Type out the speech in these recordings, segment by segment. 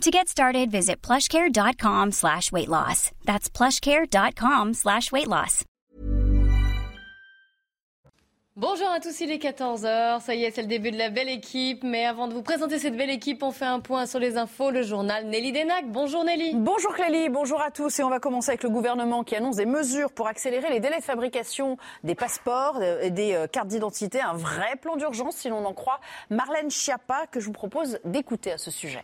To get started, visit plushcare.com slash weight loss. That's plushcare.com slash weight loss. Bonjour à tous, il est 14h. Ça y est, c'est le début de la belle équipe. Mais avant de vous présenter cette belle équipe, on fait un point sur les infos. Le journal Nelly Denac. Bonjour Nelly. Bonjour Clélie, bonjour à tous. Et on va commencer avec le gouvernement qui annonce des mesures pour accélérer les délais de fabrication des passeports et des euh, cartes d'identité. Un vrai plan d'urgence, si l'on en croit. Marlène Schiappa, que je vous propose d'écouter à ce sujet.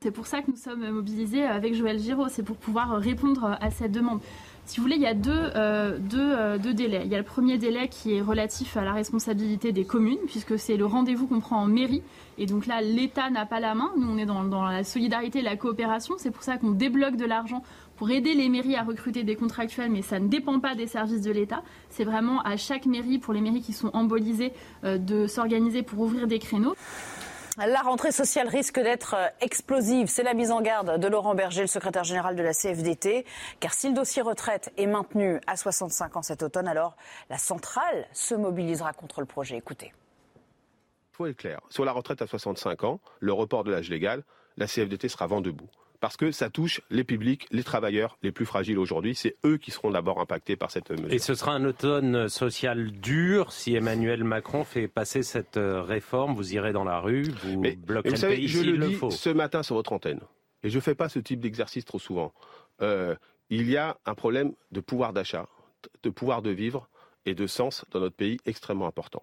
C'est pour ça que nous sommes mobilisés avec Joël Giraud, c'est pour pouvoir répondre à cette demande. Si vous voulez, il y a deux, euh, euh, deux, délais. Il y a le premier délai qui est relatif à la responsabilité des communes, puisque c'est le rendez-vous qu'on prend en mairie. Et donc là, l'État n'a pas la main. Nous, on est dans, dans la solidarité et la coopération. C'est pour ça qu'on débloque de l'argent pour aider les mairies à recruter des contractuels, mais ça ne dépend pas des services de l'État. C'est vraiment à chaque mairie, pour les mairies qui sont embolisées, euh, de s'organiser pour ouvrir des créneaux. La rentrée sociale risque d'être euh, explosive. C'est la mise en garde de Laurent Berger, le secrétaire général de la CFDT. Car si le dossier retraite est maintenu à 65 ans cet automne, alors la centrale se mobilisera contre le projet. Écoutez. Il faut être clair. Sur la retraite à 65 ans, le report de l'âge légal, la CFDT sera vent debout parce que ça touche les publics, les travailleurs les plus fragiles aujourd'hui. C'est eux qui seront d'abord impactés par cette mesure. Et ce sera un automne social dur si Emmanuel Macron fait passer cette euh, réforme. Vous irez dans la rue, vous mais, bloquerez vous savez, le pays je le le dis faut. ce matin sur votre antenne, et je ne fais pas ce type d'exercice trop souvent. Euh, il y a un problème de pouvoir d'achat, de pouvoir de vivre et de sens dans notre pays extrêmement important.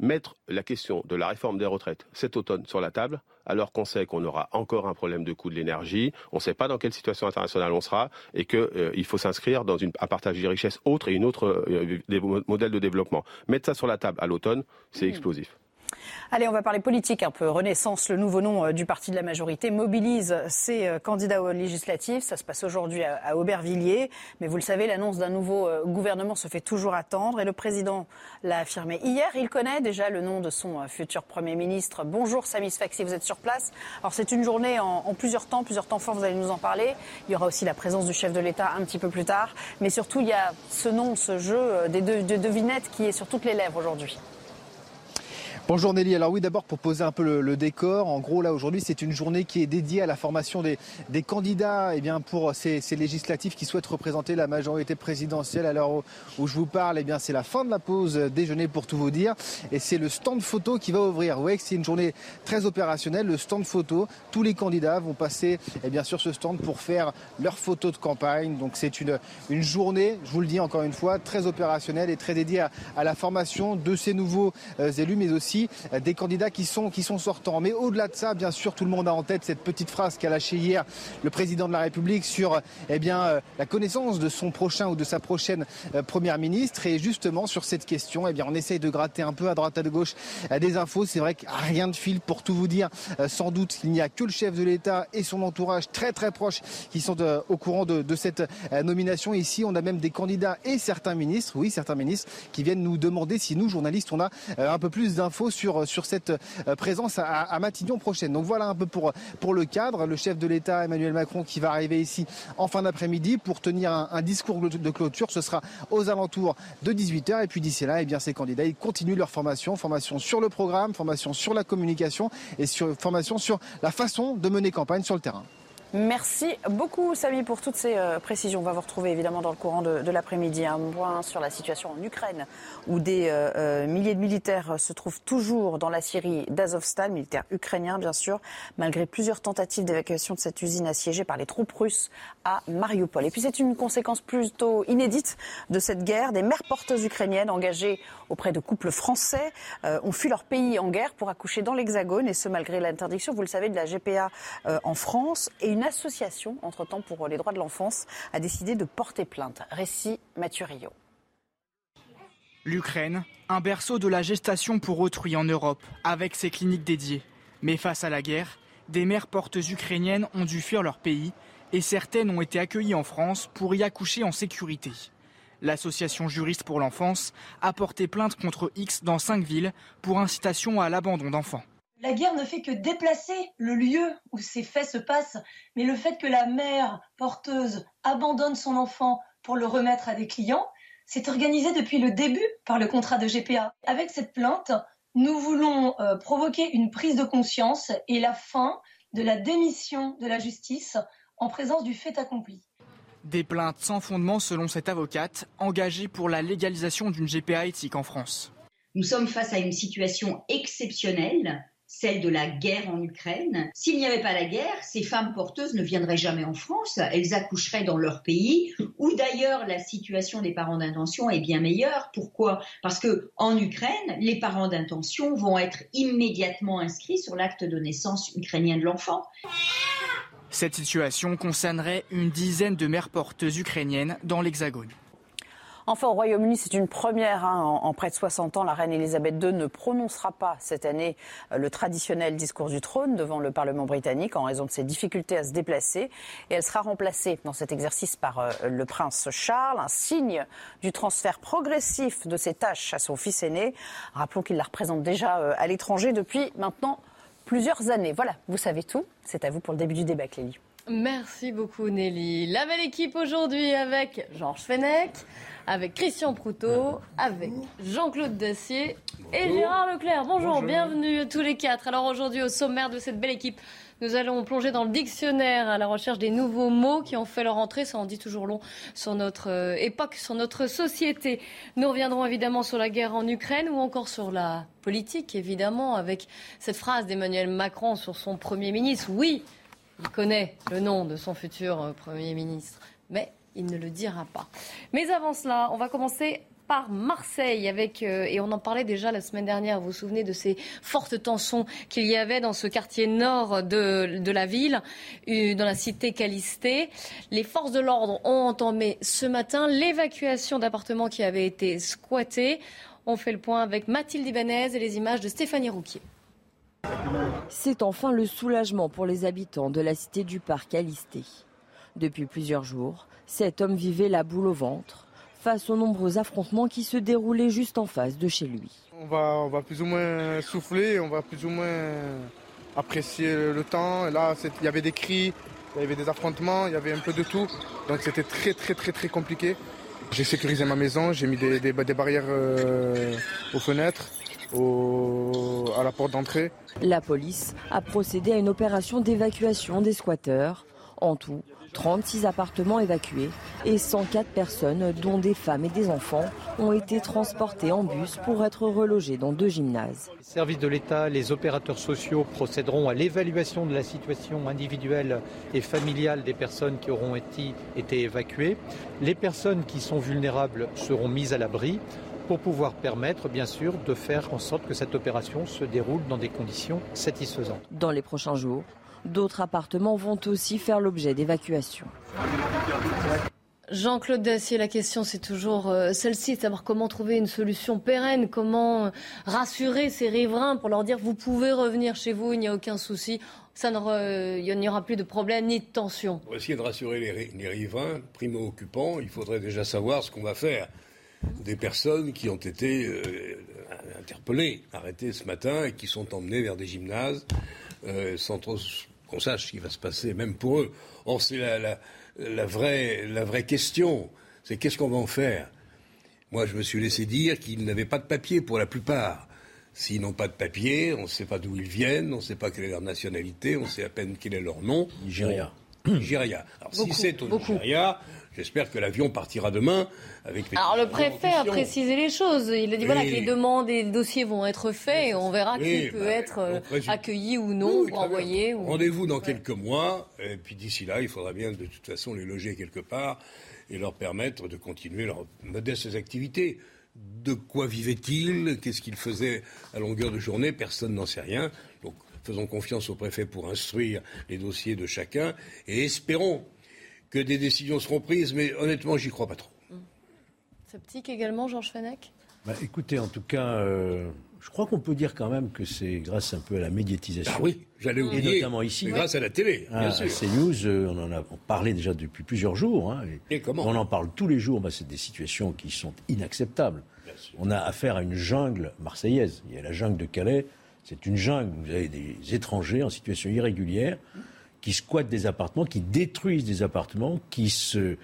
Mettre la question de la réforme des retraites cet automne sur la table, alors qu'on sait qu'on aura encore un problème de coût de l'énergie, on ne sait pas dans quelle situation internationale on sera, et qu'il euh, faut s'inscrire dans une, un partage des richesses autre et une autre euh, des mo- modèle de développement. Mettre ça sur la table à l'automne, c'est explosif. Allez, on va parler politique un peu. Renaissance, le nouveau nom euh, du parti de la majorité, mobilise ses euh, candidats aux législatives. Ça se passe aujourd'hui à, Aubervilliers. Mais vous le savez, l'annonce d'un nouveau euh, gouvernement se fait toujours attendre. Et le président l'a affirmé hier. Il connaît déjà le nom de son futur Premier ministre. Bonjour Samis Faxi, vous êtes sur place. Alors c'est une journée en, plusieurs temps, plusieurs temps forts, vous allez nous en parler. Il y aura aussi la présence du chef de l'État un petit peu plus tard. Mais surtout, il y a ce nom, ce jeu euh, des de devinettes qui est sur toutes les lèvres aujourd'hui. Bonjour Nelly. Alors oui, d'abord pour poser un peu le, décor, en gros là aujourd'hui c'est une journée qui est dédiée à la formation des, candidats eh bien, pour ces, ces législatives qui souhaitent représenter la majorité présidentielle. Alors où, où je vous parle, eh bien c'est la fin de la pause déjeuner pour tout vous dire et c'est le stand photo qui va ouvrir. Vous voyez que c'est une journée très opérationnelle, le stand photo. Tous les candidats vont passer eh bien, sur ce stand pour faire leurs photos de campagne. Donc c'est une, journée, je vous le dis encore une fois, très opérationnelle et très dédiée à, à la formation de ces nouveaux euh, élus, mais aussi euh, des candidats qui sont, qui sont sortants. Mais au-delà de ça, bien sûr, tout le monde a en tête cette petite phrase qu'a lâchée hier le président de la République sur eh bien, euh, la connaissance de son prochain ou de sa prochaine euh, première ministre. Et justement, sur cette question, eh bien, on essaye de gratter un peu à droite à gauche euh, des infos. C'est vrai que rien de fil pour tout vous dire. Euh, sans doute qu'il n'y a que le chef de l'État et son entourage très très proche qui sont euh, au courant de, de cette euh, nomination. Ici, on a même des candidats et certains ministres, oui, certains ministres, qui viennent nous demander si nous, journalistes, on a euh, un peu plus d'infos sur, cette euh, présence à, à Matignon prochaine. Donc voilà un peu pour, le cadre. Le chef de l'État, Emmanuel Macron, qui va arriver ici en fin d'après-midi pour tenir un, discours de clôture. Ce sera aux alentours de 18h. Et puis d'ici là, eh ces candidats, continuent leur formation. Formation sur le programme, formation sur la communication et formation sur la façon de mener campagne sur le terrain. Merci beaucoup, Samy, pour toutes ces euh, précisions. On va vous retrouver évidemment dans le courant de, de l'après-midi. Un point sur la situation en Ukraine, où des euh, euh, milliers de militaires se trouvent toujours dans la Syrie d'Azovstal, militaires ukrainiens bien sûr, malgré plusieurs tentatives d'évacuation de cette usine assiégée par les troupes russes à Mariupol. Et puis c'est une conséquence plutôt inédite de cette guerre. Des mères porteuses ukrainiennes engagées auprès de couples français euh, ont fui leur pays en guerre pour accoucher dans l'Hexagone, et ce malgré l'interdiction, vous le savez, de la GPA euh, en France. Et une association, entre-temps, pour les droits de l'enfance, a décidé de porter plainte. Récit Mathurio. L'Ukraine, un berceau de la gestation pour autrui en Europe, avec ses cliniques dédiées. Mais face à la guerre, des mères portes ukrainiennes ont dû fuir leur pays et certaines ont été accueillies en France pour y accoucher en sécurité. L'association Juriste pour l'enfance a porté plainte contre X dans cinq villes pour incitation à l'abandon d'enfants. La guerre ne fait que déplacer le lieu où ces faits se passent, mais le fait que la mère porteuse abandonne son enfant pour le remettre à des clients, c'est organisé depuis le début par le contrat de GPA. Avec cette plainte, nous voulons euh, provoquer une prise de conscience et la fin de la démission de la justice en présence du fait accompli. Des plaintes sans fondement selon cette avocate, engagée pour la légalisation d'une GPA éthique en France. Nous sommes face à une situation exceptionnelle celle de la guerre en Ukraine. S'il n'y avait pas la guerre, ces femmes porteuses ne viendraient jamais en France, elles accoucheraient dans leur pays, où d'ailleurs la situation des parents d'intention est bien meilleure. Pourquoi? Parce que en Ukraine, les parents d'intention vont être immédiatement inscrits sur l'acte de naissance ukrainien de l'enfant. Cette situation concernerait une dizaine de mères porteuses ukrainiennes dans l'Hexagone. Enfin, au Royaume-Uni, c'est une première. Hein. En, près de 60 ans, la reine Elisabeth II ne prononcera pas cette année euh, le traditionnel discours du trône devant le Parlement britannique en raison de ses difficultés à se déplacer. Et elle sera remplacée dans cet exercice par euh, le prince Charles, un signe du transfert progressif de ses tâches à son fils aîné. Rappelons qu'il la représente déjà euh, à l'étranger depuis maintenant plusieurs années. Voilà, vous savez tout. C'est à vous pour le début du débat, Clélie. Merci beaucoup Nelly. La belle équipe aujourd'hui avec Georges Fenech, avec Christian Proutot, avec Jean-Claude Dacier et Gérard Leclerc. Bonjour, bienvenue tous les quatre. Alors aujourd'hui au sommaire de cette belle équipe, nous allons plonger dans le dictionnaire à la recherche des nouveaux mots qui ont fait leur entrée, ça en dit toujours long, sur notre euh, époque, sur notre société. Nous reviendrons évidemment sur la guerre en Ukraine ou encore sur la politique, évidemment, avec cette phrase d'Emmanuel Macron sur son Premier ministre. Oui, il connaît le nom de son futur euh, Premier ministre, mais il ne le dira pas. Mais avant cela, on va commencer par Marseille avec euh, et on en parlait déjà la semaine dernière. Vous vous souvenez de ces fortes tensions qu'il y avait dans ce quartier nord de, de la ville, euh, dans la cité Calisté. Les forces de l'ordre ont entamé ce matin l'évacuation d'appartements qui avaient été squattés. On fait le point avec Mathilde Ibanez et les images de Stéphanie Rouquier. C'est enfin le soulagement pour les habitants de la cité du parc Alisté. Depuis plusieurs jours, cet homme vivait la boule au ventre face aux nombreux affrontements qui se déroulaient juste en face de chez lui. On va, plus ou moins souffler, on va plus ou moins apprécier le temps. là, il y avait des cris, il y avait des affrontements, il y avait un peu de tout. Donc c'était très très très très compliqué. J'ai sécurisé ma maison, j'ai mis des, des, barrières euh, aux fenêtres à la porte d'entrée. La police a procédé à une opération d'évacuation des squatteurs. En tout, 36 appartements évacués et 104 personnes, dont des femmes et des enfants, ont été transportées en bus pour être relogées dans deux gymnases. Les services de l'État, les opérateurs sociaux procéderont à l'évaluation de la situation individuelle et familiale des personnes qui auront été, été évacuées. Les personnes qui sont vulnérables seront mises à l'abri pour pouvoir permettre, bien sûr, de faire en sorte que cette opération se déroule dans des conditions satisfaisantes. Dans les prochains jours, d'autres appartements vont aussi faire l'objet d'évacuation. Jean-Claude Dacier, la question c'est toujours euh, celle-ci, savoir comment trouver une solution pérenne, comment rassurer ces riverains pour leur dire vous pouvez revenir chez vous, il n'y a aucun souci, ça il n'y aura plus de problème ni de tension. Pour essayer de rassurer les, les riverains, primo-occupants, il faudrait déjà savoir ce qu'on va faire des personnes qui ont été euh, interpellées, arrêtées ce matin et qui sont emmenées vers des gymnases euh, sans trop qu'on sache ce qui va se passer, même pour eux. Or, c'est la, vraie, la vraie question, c'est qu'est-ce qu'on va en faire? Moi, je me suis laissé dire qu'ils n'avaient pas de papier pour la plupart. S'ils n'ont pas de papier, on ne sait pas d'où ils viennent, on ne sait pas quelle est leur nationalité, on sait à peine quel est leur nom. Nigeria. Nigeria. Alors, si c'est au Nigeria, J'espère que l'avion partira demain avec. Alors le préfet a précisé les choses. Il a dit voilà que les demandes et les dossiers vont être faits et on verra qui peut bah, être euh, accueilli ou non ou envoyé. Rendez-vous dans quelques mois et puis d'ici là, il faudra bien de toute façon les loger quelque part et leur permettre de continuer leurs modestes activités. De quoi vivaient-ils? Qu'est-ce qu'ils faisaient à longueur de journée? Personne n'en sait rien. Donc faisons confiance au préfet pour instruire les dossiers de chacun et espérons que des décisions seront prises, mais honnêtement, j'y crois pas trop. Sceptique également, Georges Fenech Bah, écoutez, en tout cas, euh, je crois qu'on peut dire quand même que c'est grâce un peu à la médiatisation. Ah oui, j'allais oublier. Et notamment ici. grâce à la télé, bien Ah, sûr. CNews, euh, on en a parlé déjà depuis plusieurs jours. hein, Et comment On en parle tous les jours. Bah, c'est des situations qui sont inacceptables. On a affaire à une jungle marseillaise. Il y a la jungle de Calais. C'est une jungle. Vous avez des étrangers en situation irrégulière qui squattent des appartements, qui détruisent des appartements, qui se,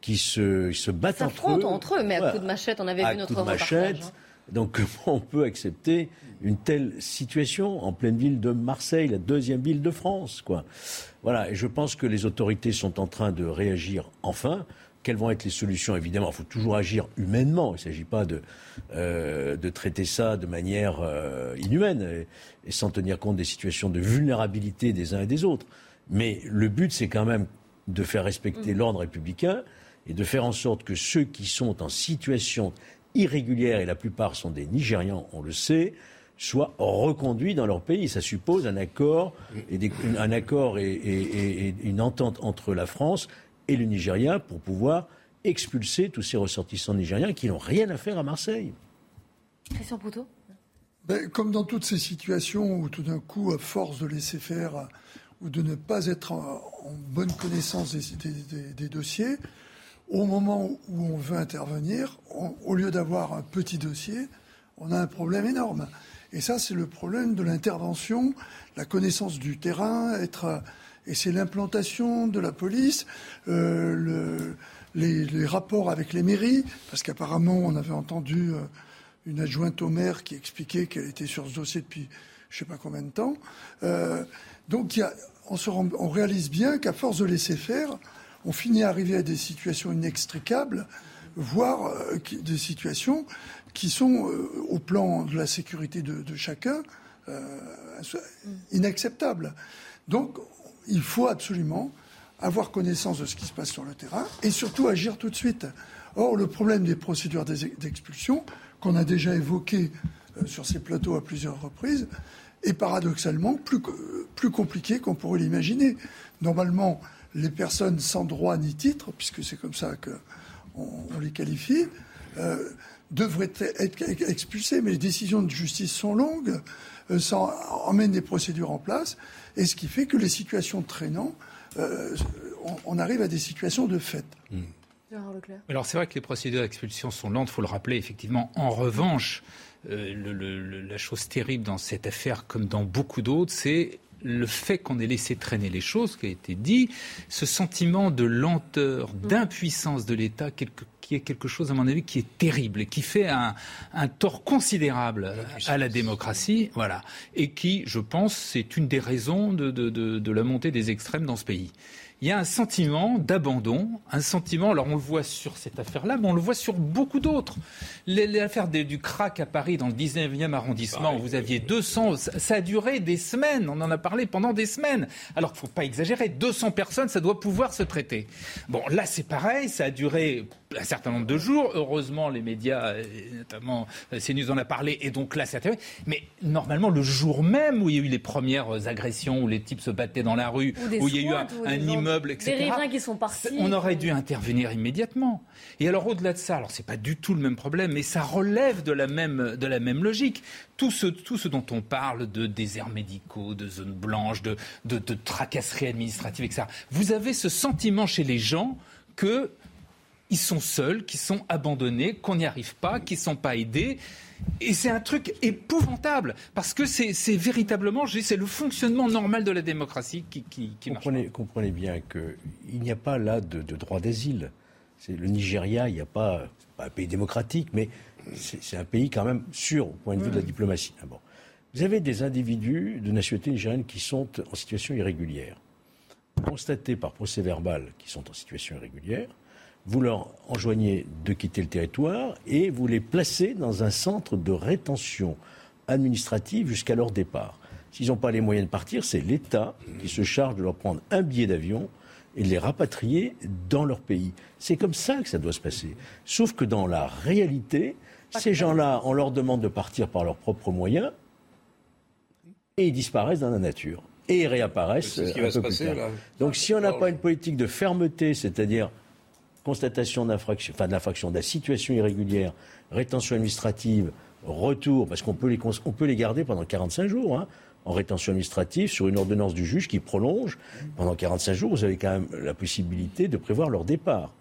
qui se, se battent entre eux. Entre eux, mais à Voilà. coups de machette, on avait vu notre coups de machette. hein. Donc comment on peut accepter une telle situation en pleine ville de Marseille, la deuxième ville de France, quoi Voilà. Et je pense que les autorités sont en train de réagir enfin. Quelles vont être les solutions? Évidemment, il faut toujours agir humainement. Il ne s'agit pas de, euh, de traiter ça de manière euh, inhumaine et, et sans tenir compte des situations de vulnérabilité des uns et des autres. Mais le but, c'est quand même de faire respecter l'ordre républicain et de faire en sorte que ceux qui sont en situation irrégulière, et la plupart sont des Nigérians, on le sait, soient reconduits dans leur pays. Ça suppose un accord, et des- un accord et, et- et une entente entre la France et le Nigeria pour pouvoir expulser tous ces ressortissants nigériens qui n'ont rien à faire à Marseille. Christian Proutot Ben, comme dans toutes ces situations où tout d'un coup, à force de laisser faire euh, ou de ne pas être en, bonne connaissance des, dossiers, au moment où on veut intervenir, au lieu d'avoir un petit dossier, on a un problème énorme. Et ça, c'est le problème de l'intervention, la connaissance du terrain, être, euh, et c'est l'implantation de la police, euh, le- les, rapports avec les mairies, parce qu'apparemment, on avait entendu euh, une adjointe au maire qui expliquait qu'elle était sur ce dossier depuis je ne sais pas combien de temps. Donc on, réalise bien qu'à force de laisser faire, on finit à arriver à des situations inextricables, voire euh, des situations qui sont, euh, au plan de la sécurité de, chacun, euh, inacceptables. Donc il faut absolument avoir connaissance de ce qui se passe sur le terrain et surtout agir tout de suite. Or, le problème des procédures d'ex- d'expulsion, qu'on a déjà évoqué sur ces plateaux à plusieurs reprises, est paradoxalement plus, plus compliqué qu'on pourrait l'imaginer. Normalement, les personnes sans droit ni titre, puisque c'est comme ça qu'on on les qualifie, euh, devraient être ex- expulsées, mais les décisions de justice sont longues, euh, ça emmène des procédures en place, et ce qui fait que les situations traînant, euh, on, on arrive à des situations de fait. Gérard Leclerc. Alors c'est vrai que les procédures d'expulsion sont lentes, il faut le rappeler effectivement. En revanche, euh, le- le- le- la chose terrible dans cette affaire, comme dans beaucoup d'autres, c'est le fait qu'on ait laissé traîner les choses, qui a été dit, ce sentiment de lenteur, d'impuissance de l'État, qui est quelque chose, à mon avis, qui est terrible et qui fait un, un tort considérable à la démocratie, voilà, et qui, je pense, c'est une des raisons de, de- de- de la montée des extrêmes dans ce pays. Il y a un sentiment d'abandon, un sentiment, alors on le voit sur cette affaire-là, mais on le voit sur beaucoup d'autres. L'affaire du crack à Paris, dans le 19e arrondissement, vous aviez 200, ça, ça a duré des semaines, on en a parlé pendant des semaines. Alors qu'il ne faut pas exagérer, 200 personnes, ça doit pouvoir se traiter. Bon, là c'est pareil, ça a duré un certain nombre de jours. Heureusement, les médias, euh, notamment euh, CNews en a parlé, et donc là, c'est. Mais normalement, le jour même où il y a eu les premières agressions, où les types se battaient dans la rue, où il y a eu un, immeuble, etc. Des riverains qui sont partis. On aurait dû intervenir immédiatement. Et alors au-delà de ça, alors c'est pas du tout le même problème, mais ça relève de la même de la même logique. Tout ce tout ce dont on parle de déserts médicaux, de zones blanches, de de, de tracasseries administratives, etc. Vous avez ce sentiment chez les gens que ils sont seuls, qu'ils sont abandonnés, qu'on n'y arrive pas, qu'ils ne sont pas aidés. Et c'est un truc épouvantable, parce que c'est véritablement, c'est le fonctionnement normal de la démocratie qui, qui, qui marche. Comprenez, bien qu'il n'y a pas là de, de droit d'asile. Le Nigeria, il n'y a pas, pas un pays démocratique, mais c'est c'est un pays quand même sûr au point de vue de la diplomatie. Ah bon. Vous avez des individus de nationalité nigérienne qui sont en situation irrégulière. Constatés par procès verbal qui sont en situation irrégulière, vous leur enjoignez de quitter le territoire et vous les placez dans un centre de rétention administrative jusqu'à leur départ. S'ils n'ont pas les moyens de partir, c'est l'État qui se charge de leur prendre un billet d'avion et de les rapatrier dans leur pays. C'est comme ça que ça doit se passer. Sauf que dans la réalité, ces gens-là, on leur demande de partir par leurs propres moyens et ils disparaissent dans la nature. Et ils réapparaissent C'est ce qui euh, va un se peu plus passer, tard. là. Donc si on n'a pas une politique de fermeté, c'est-à-dire constatation d'infraction, enfin d'infraction, de la situation irrégulière, rétention administrative, retour, parce qu'on peut les, peut les garder pendant 45 jours, hein, en rétention administrative sur une ordonnance du juge qui prolonge pendant 45 jours. Vous avez quand même la possibilité de prévoir leur départ.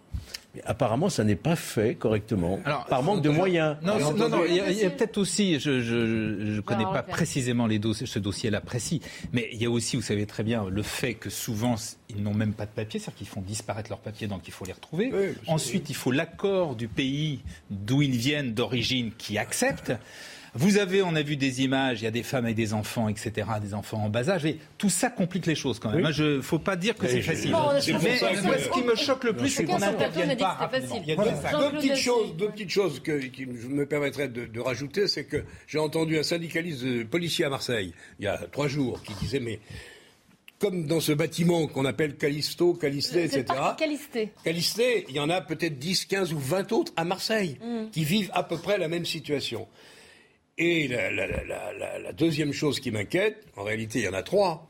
Mais apparemment, ça n'est pas fait correctement, par manque de moyens. Non, non, non, il y a, peut-être aussi, je ne connais pas précisément les dossiers, ce dossier-là précis, mais il y a aussi, vous savez très bien, le fait que souvent, ils n'ont même pas de papier, c'est-à-dire qu'ils font disparaître leurs papiers, donc il faut les retrouver. Ensuite, il faut l'accord du pays d'où ils viennent, d'origine, qui accepte. Vous avez, on a vu des images, il y a des femmes et des enfants, etc., des enfants en bas âge, et tout ça complique les choses quand même. Il ne faut pas dire que c'est facile. mais ce qui me choque le plus, c'est qu'on n'intervienne pas. Deux petites choses, deux petites choses que, qui me permettraient de, de rajouter, c'est que j'ai entendu un syndicaliste de policier à Marseille, il y a trois jours, qui disait, mais comme dans ce bâtiment qu'on appelle Callisto, Calisté, etc. Calisté. Calisté, il y en a peut-être 10, 15 ou 20 autres à Marseille mm. qui vivent à peu près la même situation. Et la, deuxième chose qui m'inquiète, en réalité il y en a trois,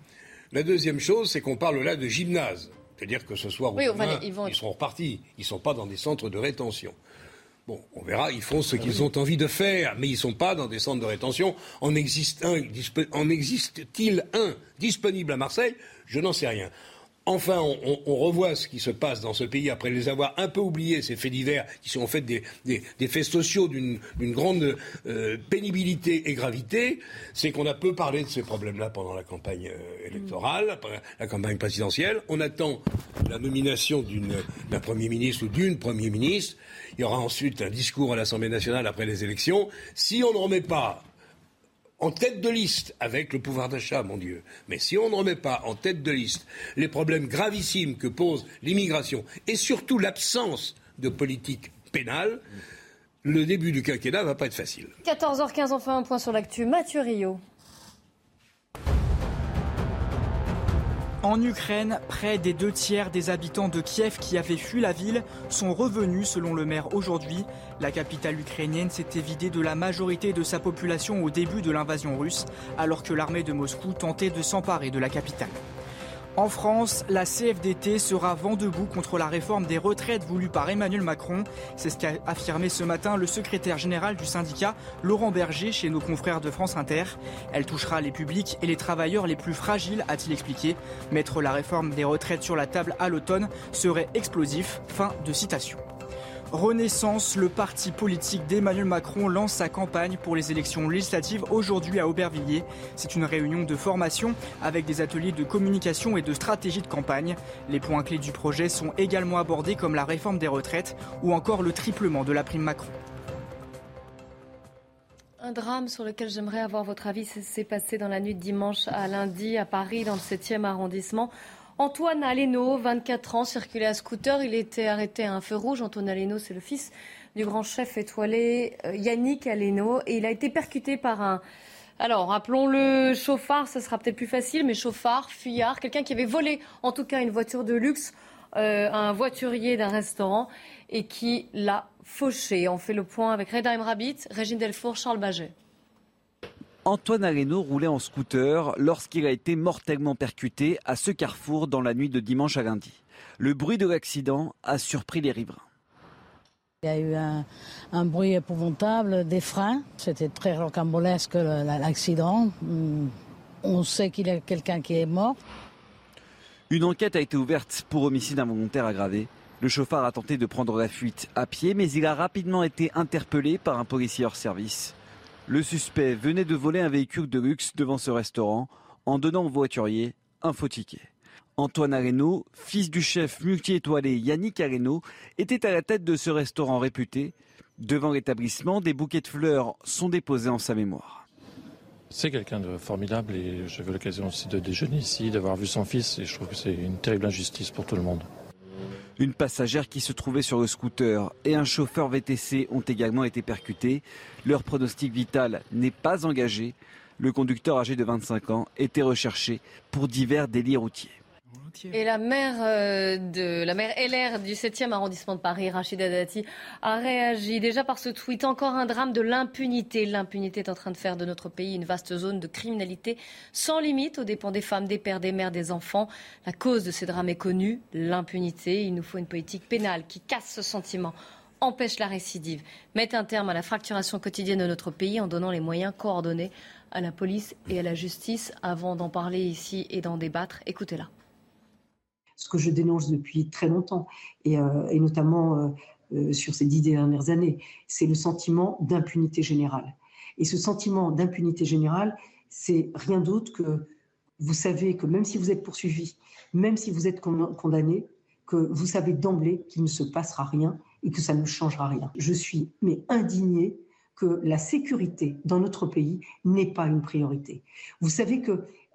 la deuxième chose c'est qu'on parle là de gymnase. C'est-à-dire que ce soir ou demain, ils, ils, sont repartis. Ils ne sont pas dans des centres de rétention. Bon, on verra, ils font ce qu'ils ont envie de faire, mais ils ne sont pas dans des centres de rétention. En existe-t-il un disponible à Marseille? Je n'en sais rien. Enfin, on, revoit ce qui se passe dans ce pays après les avoir un peu oubliés, ces faits divers, qui sont en fait des, faits sociaux d'une grande euh, pénibilité et gravité. C'est qu'on a peu parlé de ces problèmes-là pendant la campagne euh, électorale, la campagne présidentielle. On attend la nomination d'un Premier ministre ou d'une Premier ministre. Il y aura ensuite un discours à l'Assemblée nationale après les élections. Si on ne remet pas en tête de liste avec le pouvoir d'achat, mon Dieu. Mais si on ne remet pas en tête de liste les problèmes gravissimes que pose l'immigration et surtout l'absence de politique pénale, le début du quinquennat va pas être facile. 14h15, enfin un point sur l'actu. Mathieu Rio. En Ukraine, près des deux tiers des habitants de Kiev qui avaient fui la ville sont revenus selon le maire aujourd'hui. La capitale ukrainienne s'était vidée de la majorité de sa population au début de l'invasion russe, alors que l'armée de Moscou tentait de s'emparer de la capitale. En France, la CFDT sera vent debout contre la réforme des retraites voulue par Emmanuel Macron. C'est ce qu'a affirmé ce matin le secrétaire général du syndicat, Laurent Berger, chez nos confrères de France Inter. Elle touchera les publics et les travailleurs les plus fragiles, a-t-il expliqué. Mettre la réforme des retraites sur la table à l'automne serait explosif. Fin de citation. Renaissance, le parti politique d'Emmanuel Macron lance sa campagne pour les élections législatives aujourd'hui à Aubervilliers. C'est une réunion de formation avec des ateliers de communication et de stratégie de campagne. Les points clés du projet sont également abordés comme la réforme des retraites ou encore le triplement de la prime Macron. Un drame sur lequel j'aimerais avoir votre avis s'est passé dans la nuit de dimanche à lundi à Paris, dans le 7e arrondissement. Antoine Aleno, 24 ans, circulait à scooter. Il était arrêté à un feu rouge. Antoine Aleno, c'est le fils du grand chef étoilé euh, Yannick Aleno. Et il a été percuté par un. Alors, rappelons-le, chauffard, ce sera peut-être plus facile, mais chauffard, fuyard, quelqu'un qui avait volé, en tout cas, une voiture de luxe, euh, un voiturier d'un restaurant, et qui l'a fauché. On fait le point avec Reda Rabbit, Régine Delfour, Charles Baget. Antoine Areno roulait en scooter lorsqu'il a été mortellement percuté à ce carrefour dans la nuit de dimanche à lundi. Le bruit de l'accident a surpris les riverains. Il y a eu un, bruit épouvantable des freins. C'était très rocambolesque l'accident. Hmm. On sait qu'il y a quelqu'un qui est mort. Une enquête a été ouverte pour homicide involontaire aggravé. Le chauffeur a tenté de prendre la fuite à pied, mais il a rapidement été interpellé par un policier hors service. Le suspect venait de voler un véhicule de luxe devant ce restaurant en donnant au voiturier un faux ticket. Antoine Areno, fils du chef multi-étoilé Yannick Areno, était à la tête de ce restaurant réputé. Devant l'établissement, des bouquets de fleurs sont déposés en sa mémoire. C'est quelqu'un de formidable et j'avais l'occasion aussi de déjeuner ici, d'avoir vu son fils et je trouve que c'est une terrible injustice pour tout le monde. Une passagère qui se trouvait sur le scooter et un chauffeur VTC ont également été percutés. Leur pronostic vital n'est pas engagé. Le conducteur âgé de 25 ans était recherché pour divers délits routiers. Et la maire euh, de la LR du 7e arrondissement de Paris, Rachida Dati, a réagi déjà par ce tweet. Encore un drame de l'impunité. L'impunité est en train de faire de notre pays une vaste zone de criminalité sans limite aux dépens des femmes, des pères, des mères, des enfants. La cause de ces drames est connue, l'impunité. Il nous faut une politique pénale qui casse ce sentiment empêche la récidive, mette un terme à la fracturation quotidienne de notre pays en donnant les moyens coordonnés à la police et à la justice. Avant d'en parler ici et d'en débattre, écoutez-la ce que je dénonce depuis très longtemps, et, euh, notamment euh, euh, sur ces dix dernières années, c'est le sentiment d'impunité générale. Et ce sentiment d'impunité générale, c'est rien d'autre que vous savez que même si vous êtes poursuivi, même si vous êtes condamné, que vous savez d'emblée qu'il ne se passera rien et que ça ne changera rien. Je suis mais indignée que la sécurité dans notre pays n'est pas une priorité. Vous savez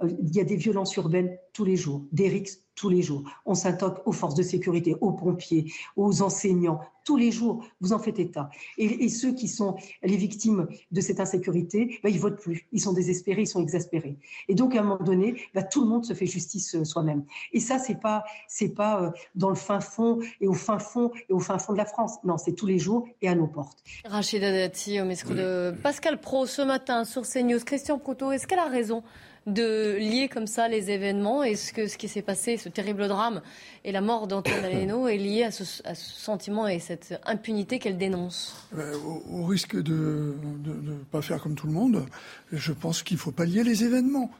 qu'il y a des violences urbaines tous les jours, des rixes tous les jours. On s'attaque aux forces de sécurité, aux pompiers, aux enseignants, tous les jours. Vous en faites état. Et, ceux qui sont les victimes de cette insécurité, ben, ils votent plus. Ils sont désespérés, ils sont exaspérés. Et donc, à un moment donné, ben, tout le monde se fait justice euh, soi-même. Et ça, c'est pas, c'est pas euh, dans le fin fond et au fin fond et au fin fond de la France. Non, c'est tous les jours et à nos portes. Rachida Dati, au micro de Pascal Pro ce matin sur CNews. Christian Proutot, est-ce qu'elle a raison de lier comme ça les événements Est-ce que ce qui s'est passé, ce terrible drame et la mort d'Antoine Aleno est lié à ce, sentiment et cette impunité qu'elle dénonce euh, au, risque de ne pas faire comme tout le monde, je pense qu'il faut pas lier les événements.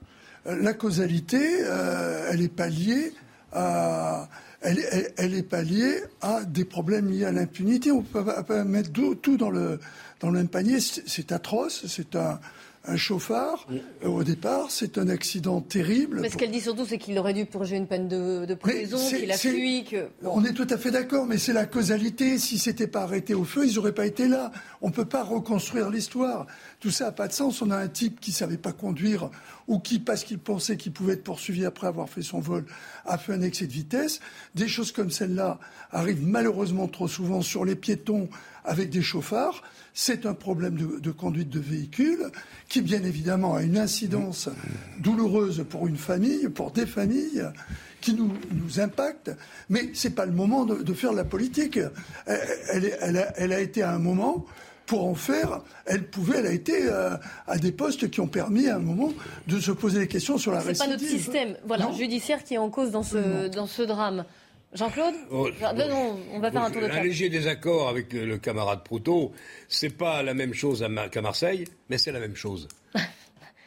Euh, la causalité, euh, elle n'est pas liée à... Elle, est pas liée à des problèmes liés à l'impunité. On peut pas mettre tout dans le, dans le même panier. C'est atroce. C'est un, un chauffard, euh, au départ, c'est un accident terrible. Mais ce qu'elle dit surtout, c'est qu'il aurait dû purger une peine de, prison, qu'il a fui. Que... On est tout à fait d'accord, mais c'est la causalité. Si c'était pas arrêté au feu, ils n'auraient pas été là. On ne peut pas reconstruire l'histoire. Tout ça n'a pas de sens. On a un type qui ne savait pas conduire ou qui, parce qu'il pensait qu'il pouvait être poursuivi après avoir fait son vol, a fait un excès de vitesse. Des choses comme celle-là arrivent malheureusement trop souvent sur les piétons avec des chauffards. C'est un problème de, conduite de véhicule qui, bien évidemment, a une incidence douloureuse pour une famille, pour des familles qui nous, nous impactent. Mais ce n'est pas le moment de, faire de la politique. Elle, a, été à un moment pour en faire, elle pouvait, elle a été euh, à des postes qui ont permis à un moment de se poser des questions sur la récidive. C'est pas notre système, voilà, judiciaire qui est en cause dans ce, dans ce drame. Jean-Claude oh, On va faire un tour de table. Un léger désaccord avec le camarade Proutot, c'est pas la même chose qu'à Marseille, mais c'est la même chose.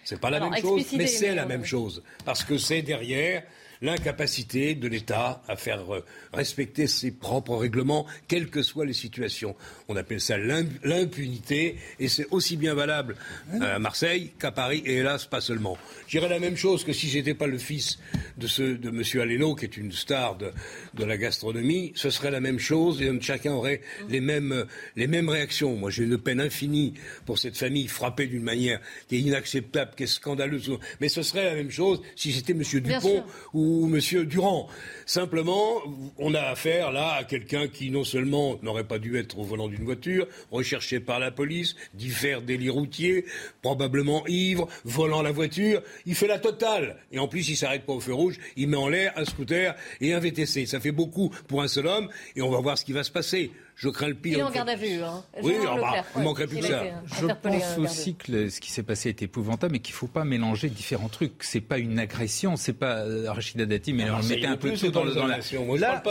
C'est pas la même chose, mais c'est la même chose. Parce que c'est derrière l'incapacité de l'État à faire euh, respecter ses propres règlements, quelles que soient les situations. On appelle ça l'impunité, et c'est aussi bien valable à Marseille qu'à Paris, et hélas, pas seulement. Je dirais la même chose que si j'étais pas le fils de, ce, de M. Aleno, qui est une star de, de, la gastronomie, ce serait la même chose, et chacun aurait les mêmes, les mêmes réactions. Moi, j'ai une peine infinie pour cette famille frappée d'une manière qui est inacceptable, qui est scandaleuse. Mais ce serait la même chose si c'était M. Dupont ou ou M. Durand. Simplement, on a affaire là à quelqu'un qui non seulement n'aurait pas dû être au volant d'une voiture, recherché par la police, d'y faire délit routier, probablement ivre, volant la voiture, il fait la totale. Et en plus, il s'arrête pas au feu rouge, il met en l'air un scooter et un VTC. Ça fait beaucoup pour un seul homme et on va voir ce qui va se passer je crains le pire. Il est en garde à vue. Hein. Oui, ah bah, il manquerait plus que ça. Je pense aussi que ce qui s'est passé est épouvantable, mais qu'il ne faut pas mélanger différents trucs. C'est pas une agression, c'est pas euh, Rachida Dati, mais on mettait un peu tout dans, le, dans la. là,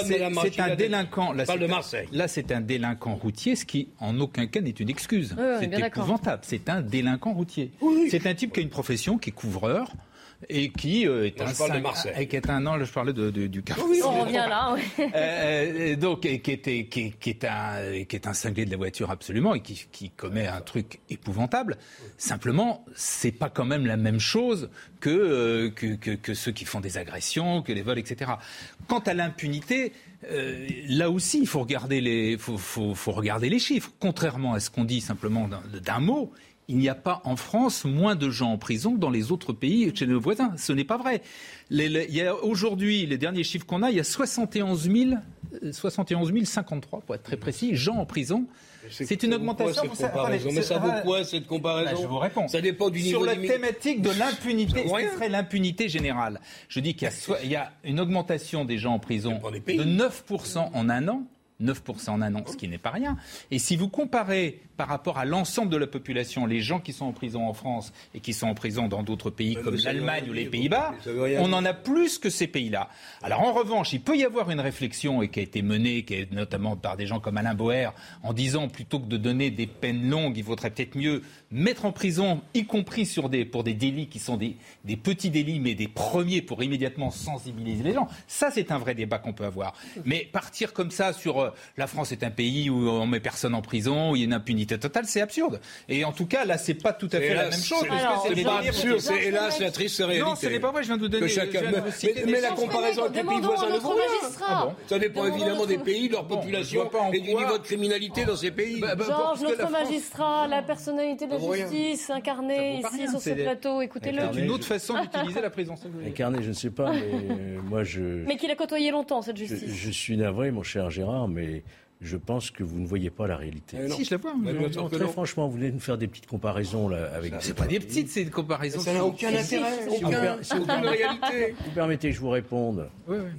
c'est un délinquant. Là, parle de Marseille. Là, c'est un délinquant routier, ce qui en aucun cas n'est une excuse. c'est épouvantable. C'est un délinquant routier. C'est un type qui a une profession, qui est couvreur et qui euh, est, un je de Marseille. qui est un non, je parlais de, du quartier. Oui, on revient là. Euh, euh, donc qui était qui, qui, est un qui est un cinglé de la voiture absolument et qui, qui commet un truc épouvantable. Simplement, c'est pas quand même la même chose que, que, que, que ceux qui font des agressions, que les vols, etc. Quant à l'impunité, euh, là aussi, il faut regarder les, faut, faut, faut regarder les chiffres. Contrairement à ce qu'on dit simplement d'un mot, il n'y a pas en France moins de gens en prison que dans les autres pays chez nos voisins. Ce n'est pas vrai. Aujourd'hui, les derniers chiffres qu'on a, il y a 71 000, 71 053, pour être très précis, gens en prison. C'est une augmentation. Cette comparaison mais ça vaut quoi cette comparaison bah, Je vous réponds. Ça dépend du niveau Sur la thématique de l'impunité, ce serait l'impunité générale. Je dis qu'il y, y, a une augmentation des gens en prison de 9% en un an. 9% en un an, ce qui n'est pas rien. Et si vous comparez par rapport à l'ensemble de la population, les gens qui sont en prison en France et qui sont en prison dans d'autres pays comme l'Allemagne ou les Pays-Bas, on en a plus que ces pays-là. Alors en revanche, il peut y avoir une réflexion et qui a été menée, qui est notamment par des gens comme Alain Boer, en disant plutôt que de donner des peines longues, il vaudrait peut-être mieux mettre en prison, y compris sur des, pour des délits qui sont des, des petits délits, mais des premiers pour immédiatement sensibiliser les gens. Ça, c'est un vrai débat qu'on peut avoir. Mais partir comme ça sur euh, la France est un pays où on met personne en prison, où il y a une impunité totale, c'est absurde. Et en tout cas, là, c'est pas tout à fait la même chose. C'est pas absurde, c'est hélas la triste réalité. Non, ce n'est pas vrai, je viens de vous donner. Chacun, mais, la comparaison avec les pays voisins ne vaut rien. Ça dépend évidemment des pays, de leur population et du niveau de criminalité dans ces pays. Bah, bah, Georges, notre magistrat, la personnalité de la justice incarnée ici sur ce plateau, écoutez-le. C'est une autre façon d'utiliser la présence. Incarnée, je ne sais pas, mais moi je. Mais qu'il a côtoyé longtemps cette justice. Je suis navré, mon cher Gérard, mais je pense que vous ne voyez pas la réalité. Eh si, je la vois. Non, très franchement, vous voulez nous faire des petites comparaisons là, avec. C'est pas des petites, c'est des comparaisons. Ça n'a aucun intérêt, si aucun, aucune réalité. Vous permettez que je vous réponde.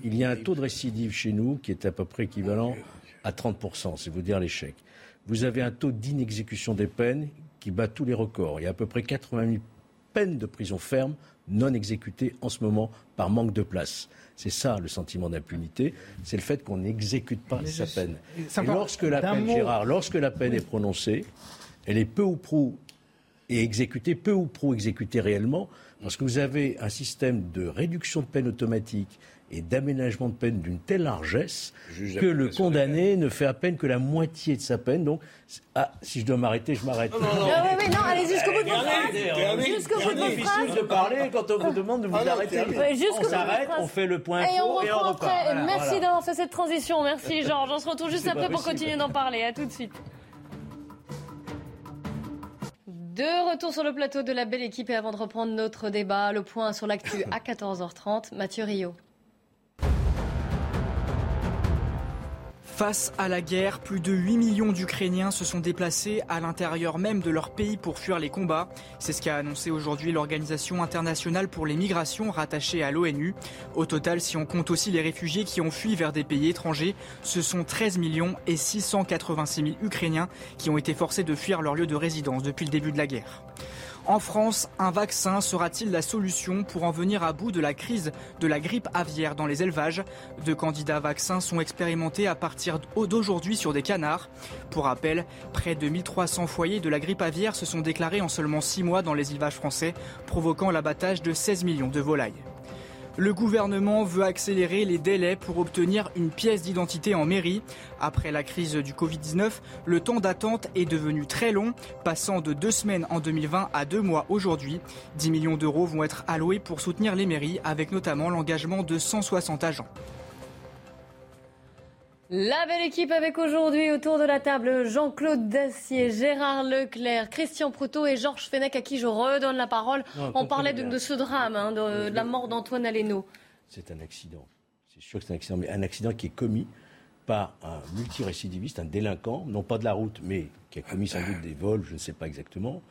Il y a un taux de récidive chez nous qui est à peu près équivalent à 30%, c'est vous dire l'échec. Vous avez un taux d'inexécution des peines qui bat tous les records. Il y a à peu près 80 000 peines de prison ferme non exécutées en ce moment par manque de place. C'est ça le sentiment d'impunité, c'est le fait qu'on n'exécute pas sa peine. Et lorsque la peine, Gérard, lorsque la peine est prononcée, elle est peu ou prou et exécutée, peu ou prou exécutée réellement, parce que vous avez un système de réduction de peine automatique et d'aménagement de peine d'une telle largesse que le condamné ne fait à peine que la moitié de sa peine. Donc, ah, si je dois m'arrêter, je m'arrête. Non, non, non. non, non allez jusqu'au bout de votre phrase. Jusqu'au bout de votre phrase. difficile de parler quand on vous demande de vous ah arrêter. on s'arrête, on fait le point et on, et on repart. Voilà, Merci d'avoir fait cette transition. Merci Georges. On se retrouve juste après pour continuer d'en parler. À tout de suite. De retour sur le plateau de la belle équipe et avant de reprendre notre débat, le point sur l'actu à 14h30, Mathieu Rio. Face à la guerre, plus de 8 millions d'Ukrainiens se sont déplacés à l'intérieur même de leur pays pour fuir les combats. C'est ce qu'a annoncé aujourd'hui l'Organisation internationale pour les migrations rattachée à l'ONU. Au total, si on compte aussi les réfugiés qui ont fui vers des pays étrangers, ce sont 13 millions et 686 000 Ukrainiens qui ont été forcés de fuir leur lieu de résidence depuis le début de la guerre. En France, un vaccin sera-t-il la solution pour en venir à bout de la crise de la grippe aviaire dans les élevages? Deux candidats vaccins sont expérimentés à partir d'aujourd'hui sur des canards. Pour rappel, près de 1300 foyers de la grippe aviaire se sont déclarés en seulement 6 mois dans les élevages français, provoquant l'abattage de 16 millions de volailles. Le gouvernement veut accélérer les délais pour obtenir une pièce d'identité en mairie. Après la crise du Covid-19, le temps d'attente est devenu très long, passant de deux semaines en 2020 à deux mois aujourd'hui. 10 millions d'euros vont être alloués pour soutenir les mairies, avec notamment l'engagement de 160 agents. La belle équipe avec aujourd'hui autour de la table Jean-Claude Dacier, Gérard Leclerc, Christian Proutot et Georges Fenech à qui je redonne la parole. On parlait de, ce drame, hein, de, la mort d'Antoine Aleno. C'est un accident. C'est sûr que c'est un accident, mais un accident qui est commis par un multirécidiviste, un délinquant, non pas de la route, mais qui a commis sans doute des vols, je ne sais pas exactement,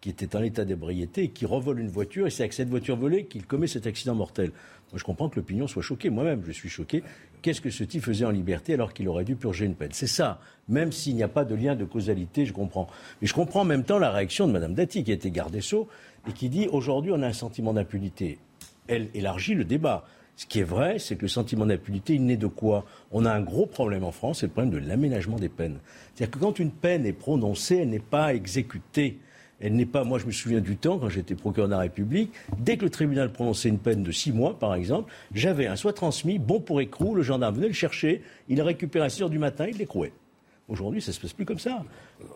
qui était en état d'ébriété et qui revole une voiture, et c'est avec cette voiture volée qu'il commet cet accident mortel. Moi, je comprends que l'opinion soit choquée. Moi-même, je suis choqué qu'est-ce que ce type faisait en liberté alors qu'il aurait dû purger une peine C'est ça. Même s'il n'y a pas de lien de causalité, je comprends. Mais je comprends en même temps la réaction de Mme Dati, qui a été garde des Sceaux, et qui dit aujourd'hui on a un sentiment d'impunité. Elle élargit le débat. Ce qui est vrai, c'est que le sentiment d'impunité, il naît de quoi? On a un gros problème en France, c'est le problème de l'aménagement des peines. C'est-à-dire que quand une peine est prononcée, elle n'est pas exécutée. Elle n'est pas, moi je me souviens du temps quand j'étais procureur de la République, dès que le tribunal prononçait une peine de six mois par exemple, j'avais un soit transmis, bon pour écrou, le gendarme venait le chercher, il le récupérait à 6 heures du matin, il l'écrouait. Aujourd'hui, ça ne se passe plus comme ça.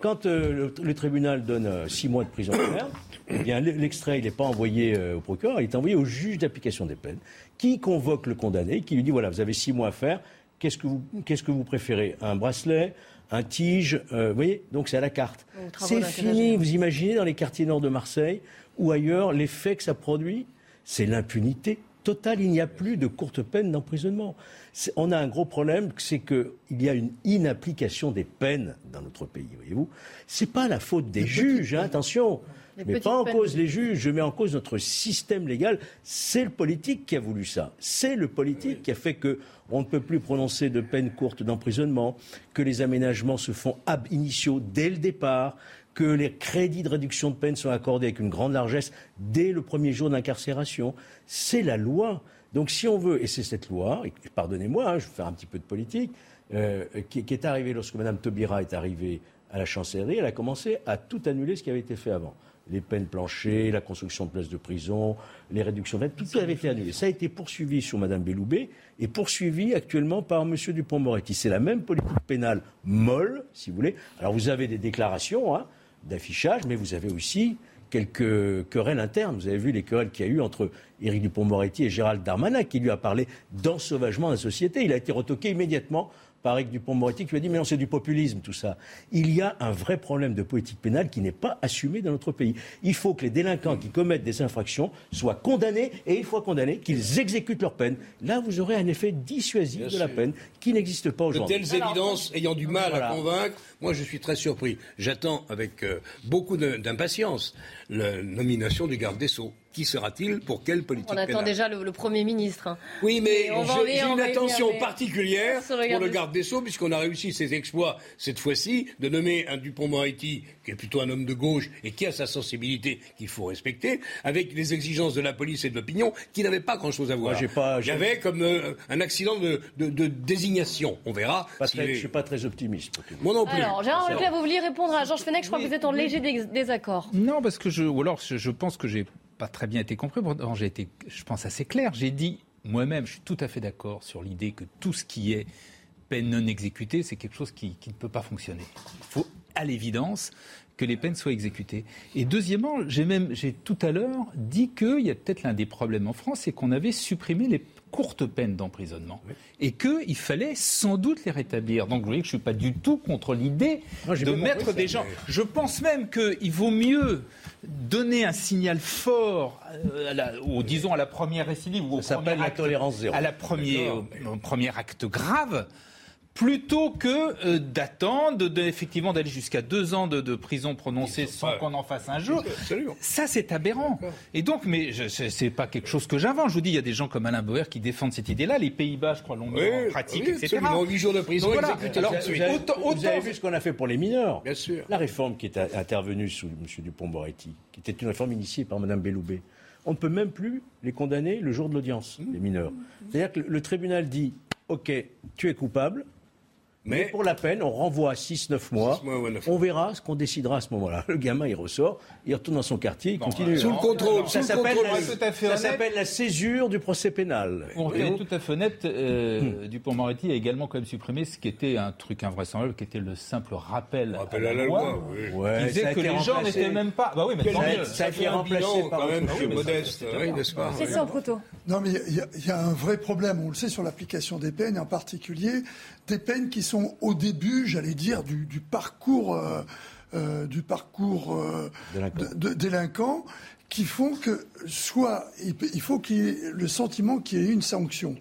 Quand euh, le, tribunal donne euh, six mois de prison ferme, eh bien l'extrait, n'est pas envoyé euh, au procureur, il est envoyé au juge d'application des peines, qui convoque le condamné, qui lui dit voilà, vous avez six mois à faire, qu'est-ce que vous préférez Un bracelet un tige, euh, vous voyez, donc c'est à la carte. C'est fini, vous imaginez dans les quartiers nord de Marseille ou ailleurs, l'effet que ça produit, c'est l'impunité totale. Il n'y a plus de courte peine d'emprisonnement. On a un gros problème, c'est qu'il y a une inapplication des peines dans notre pays, voyez-vous. C'est pas la faute des juges, hein, attention. Les Je mets petites pas en peines. cause les juges, je mets en cause notre système légal. C'est le politique qui a voulu ça. C'est le politique qui a fait que on ne peut plus prononcer de peines courtes d'emprisonnement, que les aménagements se font ab initio dès le départ, que les crédits de réduction de peine sont accordés avec une grande largesse dès le premier jour d'incarcération. C'est la loi. Donc si on veut, et c'est cette loi, pardonnez-moi, hein, je vais faire un petit peu de politique, euh, qui, qui est arrivée lorsque Mme Taubira est arrivée à la chancellerie, elle a commencé à tout annuler ce qui avait été fait avant. Les peines planchées, la construction de places de prison, les réductions de peine, tout avait été annulé. Ça a été poursuivi sur Mme Belloubet et poursuivi actuellement par M. Dupont-Moretti. C'est la même politique pénale molle, si vous voulez. Alors vous avez des déclarations hein, d'affichage, mais vous avez aussi quelques querelles internes. Vous avez vu les querelles qu'il y a eu entre Éric Dupont-Moretti et Gérald Darmanin, qui lui a parlé d'ensauvagement de la société. Il a été retoqué immédiatement par Éric Dupont-Moretti, qui lui a dit Mais non, c'est du populisme, tout ça. Il y a un vrai problème de politique pénale qui n'est pas assumé dans notre pays. Il faut que les délinquants qui commettent des infractions soient condamnés, et une fois condamnés, qu'ils exécutent leur peine. Là, vous aurez un effet dissuasif de la peine qui n'existe pas De aujourd'hui. telles évidences ayant du mal Voilà. à convaincre, moi je suis très surpris. J'attends avec euh, beaucoup d'impatience la nomination du garde des Sceaux. Qui sera-t-il? Pour quelle politique On attend pénale? déjà le, le Premier ministre. hein. Oui, mais j'ai une attention particulière pour le garde des Sceaux, puisqu'on a réussi ses exploits cette fois-ci, de nommer un Dupont-Moretti, qui est plutôt un homme de gauche et qui a sa sensibilité qu'il faut respecter, avec les exigences de la police et de l'opinion, qui n'avaient pas grand-chose à voir. j'ai pas- avait comme euh, un accident de, de- de désignation. On verra. Pas très- est- je ne suis pas très optimiste. Moi non plus. Alors, Gérard Leclerc, vous vouliez répondre à Georges Fenech, je crois que vous êtes en léger dés- désaccord. Non, parce que je, ou alors je, je pense que j'ai pas très bien été compris. Pourtant, j'ai été, je pense, assez clair. J'ai dit moi-même, je suis tout à fait d'accord sur l'idée que tout ce qui est peine non exécutée, c'est quelque chose qui, qui ne peut pas fonctionner. Il faut, à l'évidence, que les peines soient exécutées. Et deuxièmement, j'ai même, j'ai tout à l'heure dit qu'il y a peut-être l'un des problèmes en France, c'est qu'on avait supprimé les courtes peines d'emprisonnement et qu'il fallait sans doute les rétablir. Donc vous voyez que je ne suis pas du tout contre l'idée de mettre ça, des gens. mais- Je pense même qu'il vaut mieux donner un signal fort, euh, à la- ou disons à la première récidive, ou au Ça premier la acte- tolérance zéro. à la au, au premier acte grave, plutôt que euh, d'attendre, de, effectivement d'aller jusqu'à deux ans de, de prison prononcée sans qu'on en fasse un jour. Absolument. Ça, c'est aberrant. Et donc, mais c'est pas quelque chose que j'invente. Je vous dis, il y a des gens comme Alain Bauer qui défendent cette idée-là. Les Pays-Bas, je crois, l'ont mis Oui, en pratique, oui, etc. Huit jours de prison voilà. Alors, vous avez, autant- vous avez autant- vu ce qu'on a fait pour les mineurs. Bien sûr. La réforme qui est intervenue sous M. Dupont-Moretti, qui était une réforme initiée par Mme Belloubet, on ne peut même plus les condamner le jour de l'audience, Mmh. les mineurs. C'est-à-dire que le tribunal dit OK, tu es coupable. Mais, pour la peine, on renvoie à 6-9 mois. On verra ce qu'on décidera à ce moment-là. Le gamin, il ressort, il retourne dans son quartier, il continue. Sous le contrôle, Ça sous le s'appelle contrôle. la, Tout à fait ça honnête. s'appelle la césure du procès pénal. Pour être tout à fait honnête, euh, Dupont-Moretti a également quand même supprimé ce qui était un truc invraisemblable, qui était le simple rappel, Rappel à la loi, oui. Ouais, qui ça disait a que les gens n'étaient même pas. Bah oui, mais bilan, mieux. ça a été remplacé bilan, par quand même. Modeste, oui, n'est-ce pas Christian Proutot. Non, mais il y, a- il y a un vrai problème, on le sait, sur l'application des peines, et en particulier des peines qui sont au début, j'allais dire, du, du parcours, euh, euh, du parcours euh, Délinquant. de, qui font que soit il, faut qu'il y ait le sentiment qu'il y ait une sanction.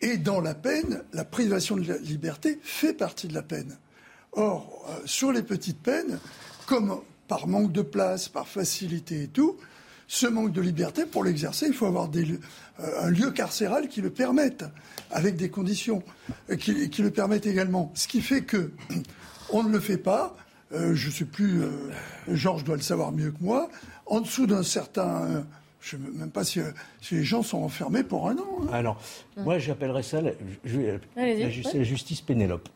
Et dans la peine, la privation de la liberté fait partie de la peine. Or, euh, sur les petites peines, comme par manque de place, par facilité et tout, ce manque de liberté, pour l'exercer, il faut avoir des euh, un lieu carcéral qui le permette, avec des conditions euh, qui, qui le permettent également. Ce qui fait que on ne le fait pas. euh, je ne sais plus, euh, Georges doit le savoir mieux que moi. En dessous d'un certain, euh, je ne sais même pas si, si les gens sont enfermés pour un an. hein. Alors, moi, j'appellerais ça la, je- justice Pénélope.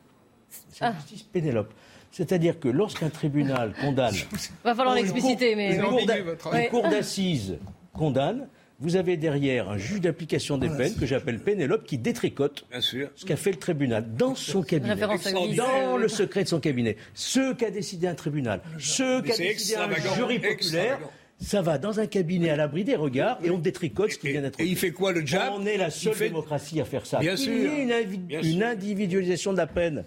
C'est Ah. la justice Pénélope. C'est-à-dire que lorsqu'un tribunal condamne, Va falloir Une l'expliciter, cour- mais. une cour d'assises condamne, vous avez derrière un juge d'application des peines que j'appelle Pénélope qui détricote Bien sûr. ce qu'a fait le tribunal dans son cabinet, dans le secret de son cabinet. Ce qu'a décidé un tribunal, ce qu'a décidé un jury populaire, ça va dans un cabinet à l'abri des regards et on détricote ce qui Et- vient d'être et il fait. quoi, le jab On est la Il seule fait- démocratie à faire ça. Bien sûr. y ait une, invi- individualisation de la peine.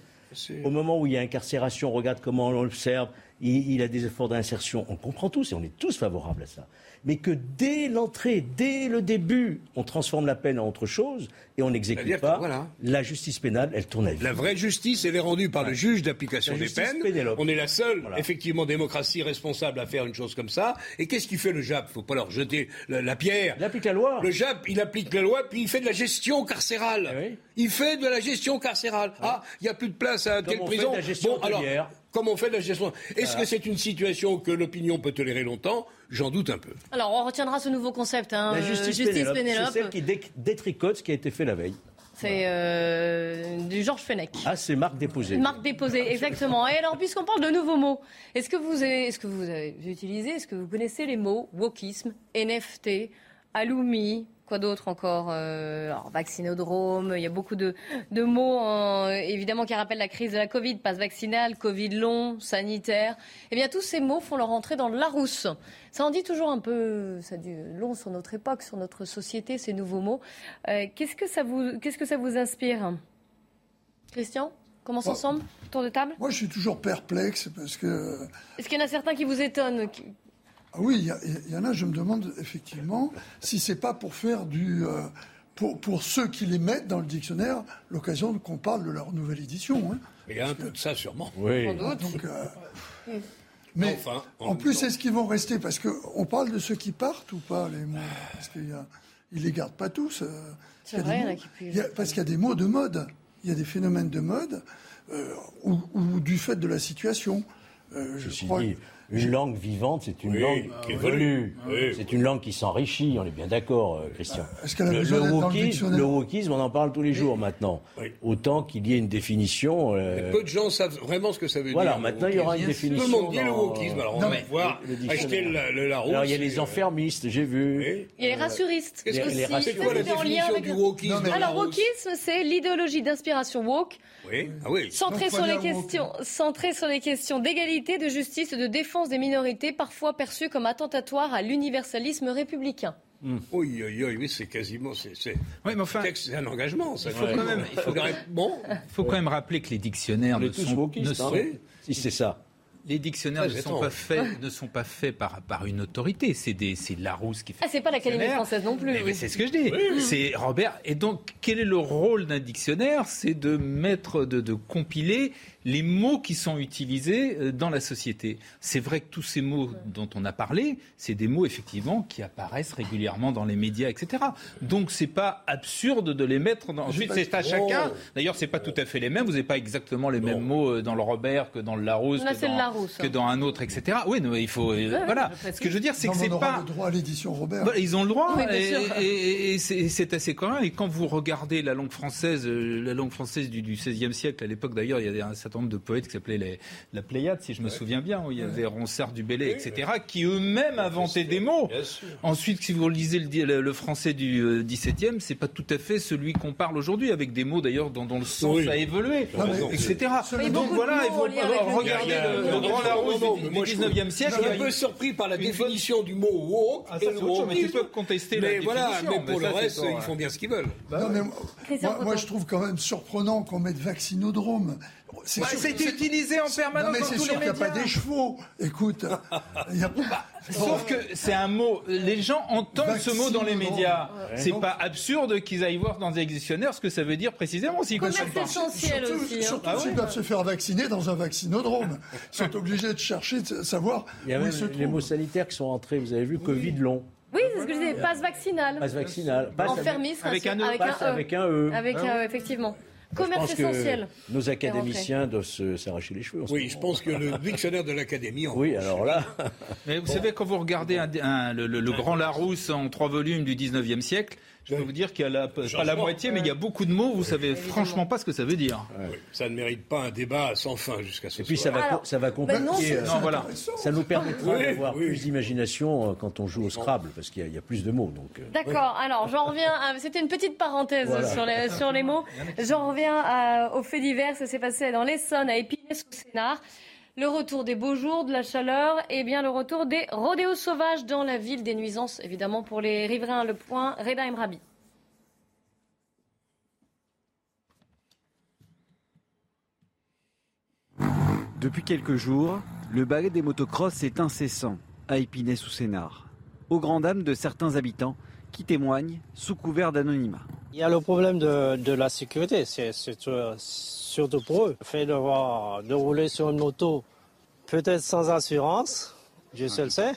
Au moment où il y a incarcération, regarde comment on l'observe, il, il a des efforts d'insertion. On comprend tous et on est tous favorables à ça. Mais que dès l'entrée, dès le début, on transforme la peine en autre chose et on n'exécute pas, que, voilà. la justice pénale, elle tourne à vide. La vraie justice, elle est rendue par le juge d'application des peines. Pénélope. On est la seule, Voilà. effectivement, démocratie responsable à faire une chose comme ça. Et qu'est-ce qu'il fait le JAP? Faut pas leur jeter la, la pierre. Il applique la loi. Le JAP, il applique la loi, puis il fait de la gestion Eh carcérale. Il fait de la gestion carcérale. Ah, il n'y a plus de place à telle prison. de la gestion alors. Comme on fait de la gestion Est-ce Voilà. que c'est une situation que l'opinion peut tolérer longtemps? J'en doute un peu. Alors, on retiendra ce nouveau concept, hein, La euh, justice, Pénélope. Pénélope, c'est celle qui dé- détricote ce qui a été fait la veille. C'est euh, du Georges Fenech. Ah, c'est marque déposée. Marque déposée, exactement. Et alors, puisqu'on parle de nouveaux mots, est-ce que vous avez, est-ce que vous avez utilisé, est-ce que vous connaissez les mots wokisme, NFT, alumi, quoi d'autre encore euh, alors, Vaccinodrome, il y a beaucoup de, de mots, euh, évidemment, qui rappellent la crise de la Covid, passe vaccinal, Covid long, sanitaire. Eh bien, tous ces mots font leur entrée dans le Larousse. Ça en dit toujours un peu, ça dit long sur notre époque, sur notre société, ces nouveaux mots. Euh, qu'est-ce que ça vous, qu'est-ce que ça vous inspire Christian Commence Oh. ensemble, tour de table. Moi, je suis toujours perplexe parce que. Est-ce qu'il y en a certains qui vous étonnent Ah oui, il y, en a, je me demande effectivement si c'est pas pour faire du. euh, pour, pour ceux qui les mettent dans le dictionnaire, l'occasion qu'on parle de leur nouvelle édition. hein. Il y a un peu de ça, sûrement. Oui. Sans doute. Donc, euh, mais Enfin, en plus, est-ce qu'ils vont rester? Parce qu'on parle de ceux qui partent ou pas, les mots? Parce qu'ils ne les gardent pas tous. euh, C'est il y a des vrai, il y en a mots- qui il y a- Parce qu'il y a des mots de mode. Il y a des phénomènes de mode euh, ou, ou du fait de la situation. Euh, je Ceci crois dit, une langue vivante, c'est une Oui, langue qui évolue. Oui. C'est une langue qui s'enrichit, on est bien d'accord, euh, Christian. Est-ce qu'elle a le, besoin le d'être dans le wokisme, le wokisme, on en parle tous les jours maintenant. Oui. Autant qu'il y ait une définition. euh, Peu de gens savent vraiment ce que ça veut Voilà, dire. le maintenant, il y aura une définition Tout le monde dit le wokisme. Alors on va mais- pouvoir le dictionnaire. acheter le, le Larousse. Alors il y a les euh, enfermistes, j'ai vu. Il y a les rassuristes. Qu'est-ce que. C'est quoi la c'était en lien définition avec du le- wokisme Alors, wokisme, c'est l'idéologie d'inspiration woke, Oui, ah oui. centrée Donc, sur les questions, centrée sur les questions d'égalité, de justice et de défense des minorités, parfois perçues comme attentatoires à l'universalisme républicain. Oui, oui, oui, oui, c'est quasiment. C'est, Oui, mais enfin, un engagement. Ça il faut quand même, il faut, Bon, il faut quand même rappeler que les dictionnaires On ne sont, ne wokistes, hein. sont- si c'est ça. Les dictionnaires ne sont pas faits, ne sont pas faits par, par une autorité. C'est des, c'est Larousse qui fait. Ah, c'est pas l'Académie française non plus. Mais, oui. mais c'est ce que je dis. C'est Robert. Et donc, quel est le rôle d'un dictionnaire? C'est de mettre, de, de compiler les mots qui sont utilisés euh, dans la société. C'est vrai que tous ces mots dont on a parlé, c'est des mots effectivement qui apparaissent régulièrement dans les médias, etc. Donc, c'est pas absurde de les mettre. Dans... Ensuite, c'est à chacun. D'ailleurs, c'est pas tout à fait les mêmes. Vous n'avez pas exactement les mêmes mots euh, dans le Robert que dans le Larousse, Là, que Larousse, hein. dans un autre, etc. Oui, non, mais il faut. voilà. Ce que je veux dire, c'est que c'est on aura pas. le droit à l'édition Robert. Voilà, ils ont le droit, Oui, bien et, sûr. et- et- et c'est assez commun. Et quand vous regardez la langue française, euh, la langue française du, du XVIe siècle, à l'époque d'ailleurs, il y avait un certain nombre de poètes qui s'appelaient la Pléiade, si je me souviens bien, où il y avait Ronsard du Bellay, etc., qui eux-mêmes inventaient des mots. Ensuite, si vous lisez le, di- le- le français du euh, XVIIe, c'est pas tout à fait celui qu'on parle aujourd'hui, avec des mots d'ailleurs dont, dont le sens Oui. a évolué, Non, mais- etc. Donc voilà, avec le regarder Il y a- le, il y a- le grand non, Larousse non, du, mais du moi, je 19e Je siècle. suis il y un peu surpris par la définition du mot woke. Ah, ça, et autre mais tu peux contester la Mais voilà, définition, mais pour mais le ça, reste, pas- ils font bien ce qu'ils veulent. Non, mais Christian moi, je trouve quand même surprenant qu'on mette vaccinodrome. C'est Bah, utilisé en permanence Non, mais dans c'est tous sûr les qu'il n'y a pas médias. des chevaux. Écoute, il y a Sauf que c'est un mot, les gens entendent ce mot dans les médias. Ouais. C'est pas absurde qu'ils aillent voir dans des dictionnaires ce que ça veut dire précisément. S'ils Commerce comprennent essentiel surtout, aussi. hein. surtout Ah s'ils ouais. doivent se faire vacciner dans un vaccinodrome. Ils sont obligés de chercher, de savoir Il y a où même se les mots sanitaires qui sont entrés. Vous avez vu Covid long, Oui, c'est ce que je disais, passe vaccinal. passe vaccinal, passe avec un E, avec un E. avec un E. Avec, Ah oui. euh, effectivement. Je Commerce pense que essentiel. nos académiciens doivent se- s'arracher les cheveux. Oui, moment. je pense que le dictionnaire de l'Académie. en- Oui, alors là, Mais vous savez, quand vous regardez un- un- le, le- le Grand Larousse en trois volumes du 19e siècle, je peux vous dire qu'il y a la, pas la moitié, mais il y a beaucoup de mots, vous savez franchement pas ce que ça veut dire. Oui, Ça ne mérite pas un débat sans fin jusqu'à ce et puis ça va, Alors, ça va ben non, compliquer. euh, Non, voilà. ça nous permettra Oui, d'avoir oui. plus d'imagination euh, quand on joue au Scrabble, parce qu'il y, a- il y a plus de mots. Donc, euh, D'accord, alors j'en reviens à... C'était une petite parenthèse Voilà. sur, les, sur les mots. J'en reviens à- au fait divers, ça s'est passé dans l'Essonne, à Épinay-sous-Sénard. Le retour des beaux jours, de la chaleur, et bien le retour des rodéos sauvages dans la ville, des nuisances évidemment pour les riverains. Le point, Reda Emrabi. Depuis quelques jours, le balai des motocross est incessant à Épinay-sous-Sénard, au grand dam de certains habitants qui témoignent sous couvert d'anonymat. Il y a le problème de, de la sécurité, c'est surtout pour eux. Le fait de, voir, de rouler sur une moto, peut-être sans assurance, Dieu seul sait,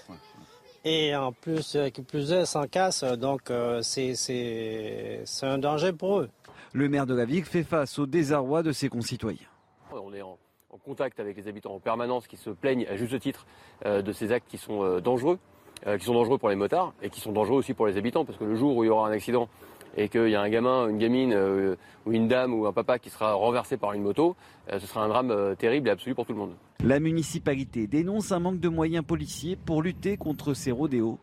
et en plus, qui plus est, sans casse, donc euh, c'est un danger pour eux. Le maire de la ville fait face au désarroi de ses concitoyens. On est en, contact avec les habitants en permanence qui se plaignent à juste titre euh, de ces actes qui sont euh, dangereux, qui sont dangereux pour les motards et qui sont dangereux aussi pour les habitants, parce que le jour où il y aura un accident et qu'il y a un gamin, une gamine ou une dame ou un papa qui sera renversé par une moto, ce sera un drame terrible et absolu pour tout le monde. La municipalité dénonce un manque de moyens policiers pour lutter contre ces rodéos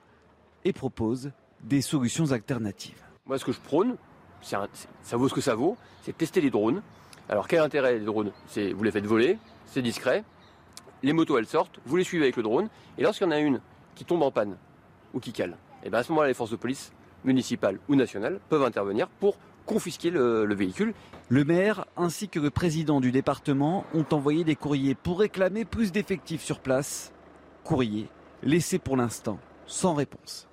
et propose des solutions alternatives. Moi, ce que je prône, ça vaut ce que ça vaut, c'est tester les drones. Alors, quel intérêt les drones? C'est vous les faites voler, c'est discret. Les motos, elles sortent, vous les suivez avec le drone, et lorsqu'il y en a une qui tombe en panne ou qui cale, et eh bien à ce moment-là, les forces de police municipales ou nationales peuvent intervenir pour confisquer le, le, véhicule. Le maire ainsi que le président du département ont envoyé des courriers pour réclamer plus d'effectifs sur place. Courrier laissé pour l'instant sans réponse.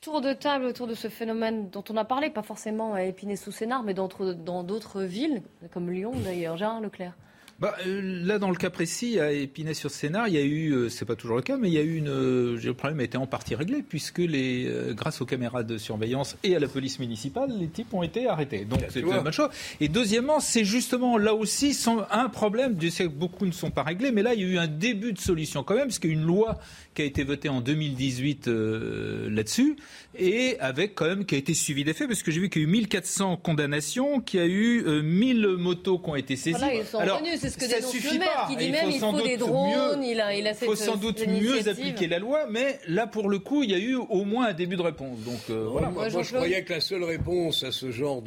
Tour de table autour de ce phénomène dont on a parlé, pas forcément à Épinay-sous-Sénard, mais dans d'autres villes, comme Lyon d'ailleurs. Gérard Leclerc. Bah, euh, là, dans le cas précis, à Épinay-sur-Sénart, il y a eu, euh, c'est pas toujours le cas, mais il y a eu une, euh, le problème a été en partie réglé puisque les, grâce aux caméras de surveillance et à la police municipale, les types ont été arrêtés. Donc c'est une bonne chose. Et deuxièmement, c'est justement là aussi un problème. Je sais que beaucoup ne sont pas réglés, mais là il y a eu un début de solution quand même, parce qu'il y a une loi qui a été votée en 2018 là-dessus et avec quand même qui a été suivi des faits, parce que j'ai vu qu'il y a eu 1400 condamnations, qu'il y a eu 1000 motos qui ont été saisies. Alors, c'est ce que ça le maire, qui dit même il faut des drones, il a, il a faut sans doute mieux appliquer la loi, mais là, pour le coup, il y a eu au moins un début de réponse. Donc, euh, voilà. Moi, moi je croyais que la seule réponse à ce genre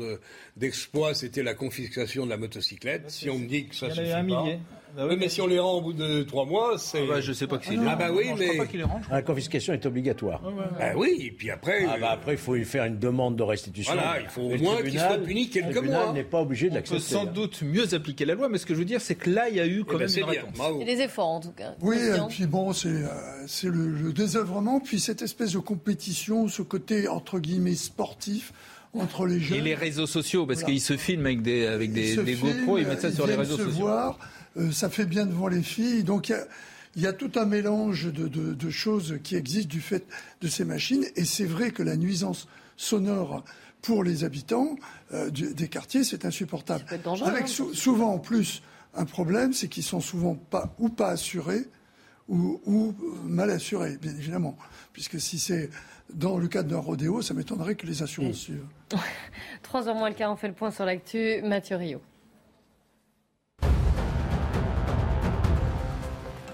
d'exploit, c'était la confiscation de la motocyclette. Si on me dit que ça suffit pas... Bah oui, mais si on les rend au bout de trois mois, c'est. Ah bah, je sais pas qui les rend. Ah bah oui, mais. La confiscation est obligatoire. Bah oui, et puis après. Ah bah après, il faut y faire une demande de restitution. Voilà, il faut au moins qu'il soit puni quelques mois. Le tribunal n'est pas obligé d'accepter. On peut sans doute mieux appliquer la loi, mais ce que je veux dire, c'est que là, il y a eu quand eh ben, même une réponse. Des efforts, en tout cas. Oui, et puis bon, c'est euh, le, le désœuvrement, puis cette espèce de compétition, ce côté, entre guillemets, sportif entre les jeunes. Et les réseaux sociaux, parce qu'ils se filment avec des, avec des, des GoPro, ils mettent ça sur les réseaux sociaux. Voir, euh, ça fait bien devant les filles. Donc il y a, tout un mélange de, choses qui existent du fait de ces machines. Et c'est vrai que la nuisance sonore pour les habitants euh, des quartiers, c'est insupportable. Avec hein. souvent en plus un problème, c'est qu'ils sont souvent pas ou pas assurés ou, ou mal assurés, bien évidemment. Puisque si c'est dans le cadre d'un rodéo, ça m'étonnerait que les assurances suivent. Trois heures moins le quart, on fait le point sur l'actu. Mathieu Rio.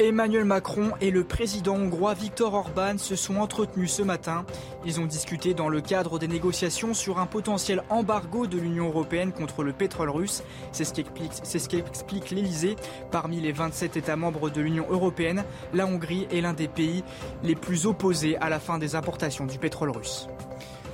Emmanuel Macron et le président hongrois Viktor Orban se sont entretenus ce matin. Ils ont discuté dans le cadre des négociations sur un potentiel embargo de l'Union européenne contre le pétrole russe. C'est ce qu'explique l'Elysée. Parmi les 27 États membres de l'Union européenne, la Hongrie est l'un des pays les plus opposés à la fin des importations du pétrole russe.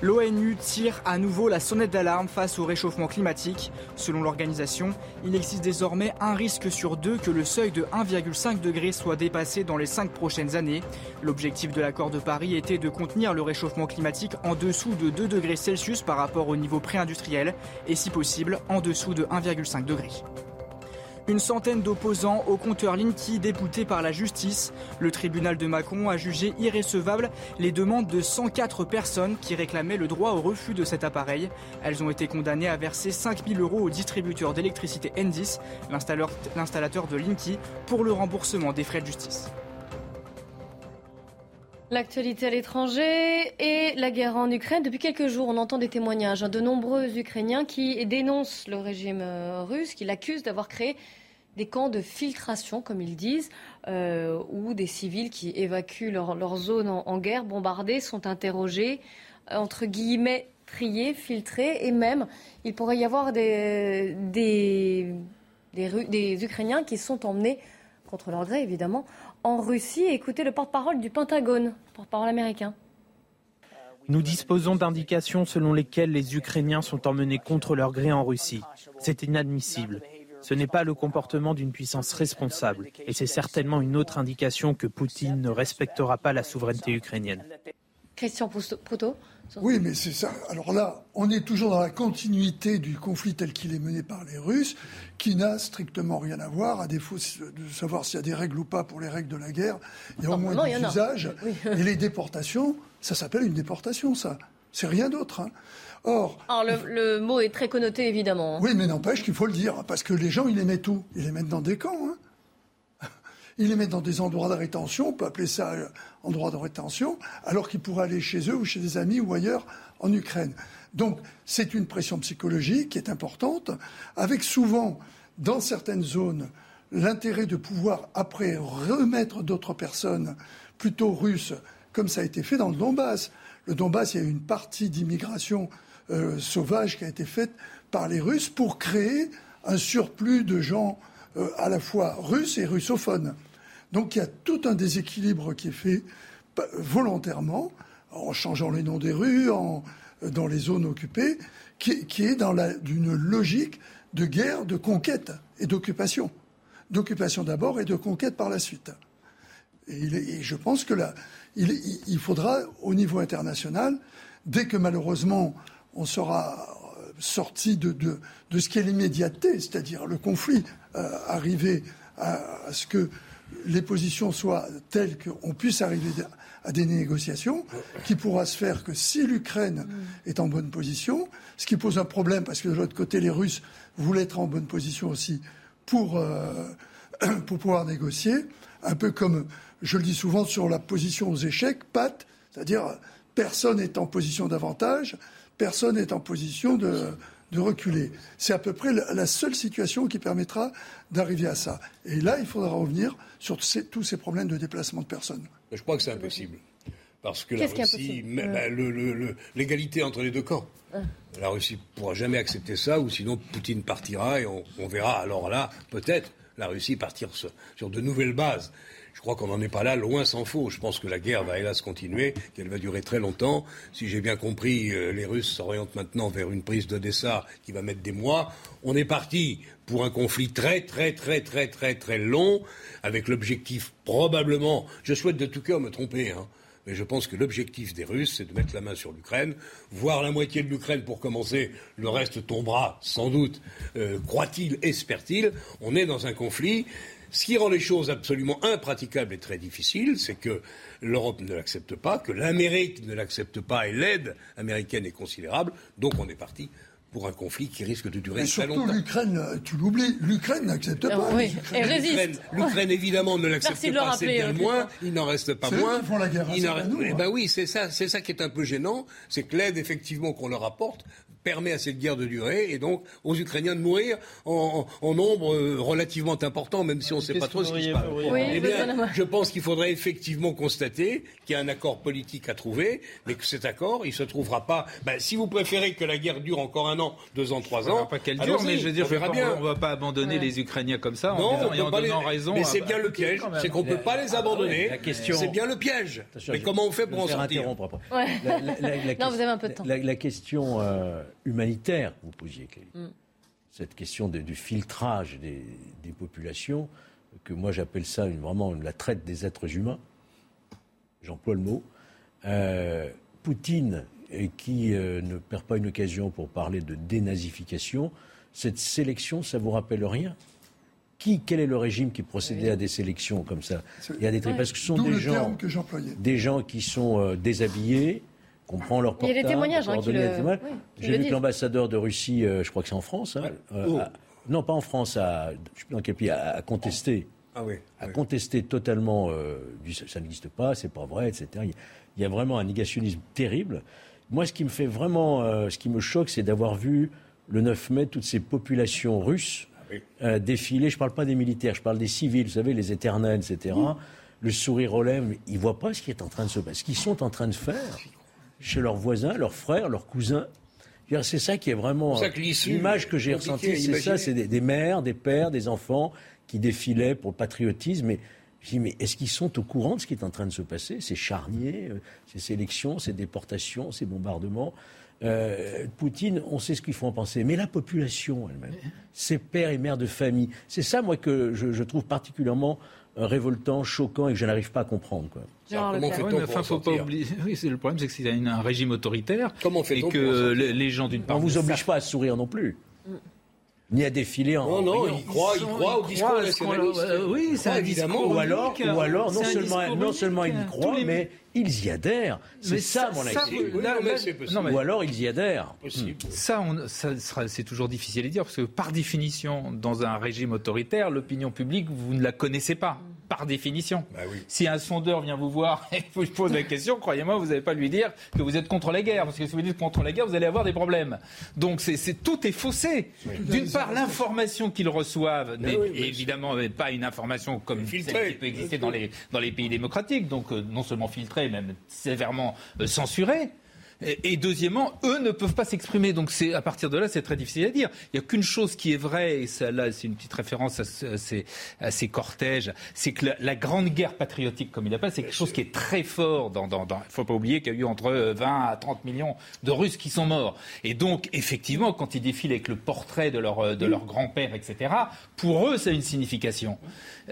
L'ONU tire à nouveau la sonnette d'alarme face au réchauffement climatique. Selon l'organisation, il existe désormais un risque sur deux que le seuil de 1,5 degré soit dépassé dans les cinq prochaines années. L'objectif de l'accord de Paris était de contenir le réchauffement climatique en dessous de 2 degrés Celsius par rapport au niveau pré-industriel et si possible en dessous de 1,5 degré. Une centaine d'opposants au compteur Linky déboutés par la justice. Le tribunal de Macron a jugé irrécevable les demandes de 104 personnes qui réclamaient le droit au refus de cet appareil. Elles ont été condamnées à verser 5000 euros au distributeur d'électricité Endis, l'installateur de Linky, pour le remboursement des frais de justice. L'actualité à l'étranger et la guerre en Ukraine. Depuis quelques jours, on entend des témoignages hein, de nombreux Ukrainiens qui dénoncent le régime euh, russe, qui l'accusent d'avoir créé des camps de filtration, comme ils disent, euh, où des civils qui évacuent leur, zone en, guerre, bombardée, sont interrogés, euh, entre guillemets, triés, filtrés, et même, il pourrait y avoir des, des, des, Ukrainiens qui sont emmenés, contre leur gré évidemment, en Russie. Écoutez le porte-parole du Pentagone, porte-parole américain. Nous disposons d'indications selon lesquelles les Ukrainiens sont emmenés contre leur gré en Russie. C'est inadmissible. Ce n'est pas le comportement d'une puissance responsable. Et c'est certainement une autre indication que Poutine ne respectera pas la souveraineté ukrainienne. Christian Proutot oui, mais c'est ça. Alors là, on est toujours dans la continuité du conflit tel qu'il est mené par les Russes, qui n'a strictement rien à voir, à défaut de savoir s'il y a des règles ou pas pour les règles de la guerre. Il y a au moins des usages. Et les déportations, ça s'appelle une déportation, ça. C'est rien d'autre. Hein. Or, Alors le, mot est très connoté, évidemment. Hein. Oui, mais n'empêche qu'il faut le dire, parce que les gens, ils les mettent où? Ils les mettent dans des camps. Hein. Ils les mettent dans des endroits de rétention, on peut appeler ça euh, endroit de rétention, alors qu'ils pourraient aller chez eux ou chez des amis ou ailleurs en Ukraine. Donc c'est une pression psychologique qui est importante, avec souvent, dans certaines zones, l'intérêt de pouvoir après remettre d'autres personnes plutôt russes, comme ça a été fait dans le Donbass. Le Donbass, il y a une partie d'immigration euh, sauvage qui a été faite par les Russes pour créer un surplus de gens euh, à la fois russes et russophones. Donc il y a tout un déséquilibre qui est fait volontairement, en changeant les noms des rues, dans les zones occupées, qui, est dans une logique de guerre, de conquête et d'occupation. D'occupation d'abord et de conquête par la suite. Et, je pense que là, il, faudra, au niveau international, dès que malheureusement on sera sorti de, ce qui est l'immédiateté, c'est-à-dire le conflit, euh, arriver à, ce que les positions soient telles qu'on puisse arriver à des négociations, qui pourra se faire que si l'Ukraine est en bonne position, ce qui pose un problème parce que de l'autre côté, les Russes voulaient être en bonne position aussi pour, euh, pour pouvoir négocier, un peu comme je le dis souvent sur la position aux échecs, Pat, c'est-à-dire personne n'est en position d'avantage, personne n'est en position de, de reculer. C'est à peu près la seule situation qui permettra d'arriver à ça. Et là, il faudra revenir sur tous ces problèmes de déplacement de personnes. Je crois que c'est impossible. Parce que la Russie, bah, l'égalité entre les deux camps. La Russie ne pourra jamais accepter ça, ou sinon Poutine partira et on, verra alors là, peut-être, la Russie partir sur de nouvelles bases. Je crois qu'on n'en est pas là, loin s'en faut. Je pense que la guerre va hélas continuer, qu'elle va durer très longtemps. Si j'ai bien compris, euh, les Russes s'orientent maintenant vers une prise d'Odessa qui va mettre des mois. On est parti pour un conflit très très très très très très long, avec l'objectif probablement, je souhaite de tout cœur me tromper, hein, mais je pense que l'objectif des Russes, c'est de mettre la main sur l'Ukraine, voir la moitié de l'Ukraine pour commencer, le reste tombera sans doute, euh, croit-il, espère-t-il. On est dans un conflit. Ce qui rend les choses absolument impraticables et très difficiles, c'est que l'Europe ne l'accepte pas, que l'Amérique ne l'accepte pas et l'aide américaine est considérable. Donc on est parti pour un conflit qui risque de durer très longtemps. Surtout l'Ukraine, tu l'oublies, l'Ukraine n'accepte pas. Ah oui, elle résiste. L'Ukraine évidemment ne l'accepte pas, c'est bien moins. Il n'en reste pas moins. Eux font la guerre. Il nous, eh ben oui, c'est ça, c'est ça qui est un peu gênant, c'est que l'aide effectivement qu'on leur apporte permet à cette guerre de durer et donc aux Ukrainiens de mourir en, nombre euh, relativement important, même si on ne sait pas trop ce qui se passe. eh bien, je pense qu'il faudrait effectivement constater qu'il y a un accord politique à trouver, mais que cet accord, il ne se trouvera pas. Ben, si vous préférez que la guerre dure encore un an, deux ans, trois ans, pas qu'elle dure, mais je veux dire, on verra bien. On ne va pas abandonner les Ukrainiens comme ça en, disant, et en donnant raison. Mais c'est bien le piège, c'est qu'on ne peut pas les abandonner. C'est bien le piège. Mais comment on fait pour en sortir Non, vous avez un peu de temps. La question euh, humanitaire, vous posiez, mm. Cette question du filtrage des, populations, que moi j'appelle ça vraiment la traite des êtres humains, j'emploie le mot. Euh, Poutine, qui euh, ne perd pas une occasion pour parler de dénazification, cette sélection, ça vous rappelle rien? Qui, quel est le régime qui procédait à des sélections comme ça? Il y a des parce que ce sont des gens, des gens qui sont euh, déshabillés, leur portable. Il y a des témoignages. Hein, J'ai vu que l'ambassadeur de Russie, euh, je crois que c'est en France, hein, euh, oh. non pas en France, à, je sais plus dans quel pays, a, contesté. Ah oui, a contesté totalement, euh, ça n'existe pas, c'est pas vrai, etc. Il y a vraiment un négationnisme terrible. Moi, ce qui me fait vraiment, ce qui me choque, c'est d'avoir vu le 9 mai toutes ces populations russes ah défiler. Je ne parle pas des militaires, je parle des civils, vous savez, les éternels, etc. Le sourire aux lèvres, ils ne voient pas ce qui est en train de se passer, ce qu'ils sont en train de faire chez leurs voisins, leurs frères, leurs cousins. C'est ça qui est vraiment l'image que j'ai ressentie. C'est ça, c'est des, mères, des pères, des enfants qui défilaient pour le patriotisme. Et Je dis, mais est-ce qu'ils sont au courant de ce qui est en train de se passer Ces charniers, euh, ces sélections, ces déportations, ces bombardements? Euh, Poutine, on sait ce qu'il faut en penser. Mais la population elle-même, ses pères et mères de famille, c'est ça, moi, que je, je trouve particulièrement révoltant, choquant et que je n'arrive pas à comprendre. Quoi. Alors, comment fait-on ouais, enfin, faut pas oublier. Oui, c'est le problème, c'est que c'est un régime autoritaire. Comment Et que les gens d'une part. On vous oblige pas à sourire non plus. Ni à défiler en. Non, non, il croit, il croit au discours nationaliste. oui, c'est évidemment. Ou alors, ou alors non, seulement, non seulement ils y croient, mais ils y adhèrent. C'est ça, mon avis. Ou alors ils y adhèrent. Ça, ça c'est toujours difficile à dire, parce que par définition, dans un régime autoritaire, l'opinion publique, vous ne la connaissez pas par définition. Bah oui. Si un sondeur vient vous voir et vous pose la question, croyez-moi, vous n'allez pas lui dire que vous êtes contre la guerre, parce que si vous dites contre la guerre, vous allez avoir des problèmes. Donc c'est, tout est faussé. D'une part, l'information qu'ils reçoivent n'est évidemment pas une information comme celle qui peut exister dans les, dans les pays démocratiques, donc euh, non seulement filtrée, même sévèrement euh, censurée. Et, deuxièmement, eux ne peuvent pas s'exprimer. Donc c'est à partir de là, c'est très difficile à dire. Il n'y a qu'une chose qui est vraie, et ça, là, c'est une petite référence à, ces, à ces, cortèges, c'est que la, grande guerre patriotique, comme il appelle, c'est quelque chose qui est très fort. Dans, dans, dans... Il ne faut pas oublier qu'il y a eu entre 20 à 30 millions de Russes qui sont morts. Et donc, effectivement, quand ils défilent avec le portrait de leur, de leur grand-père, etc., pour eux, ça a une signification.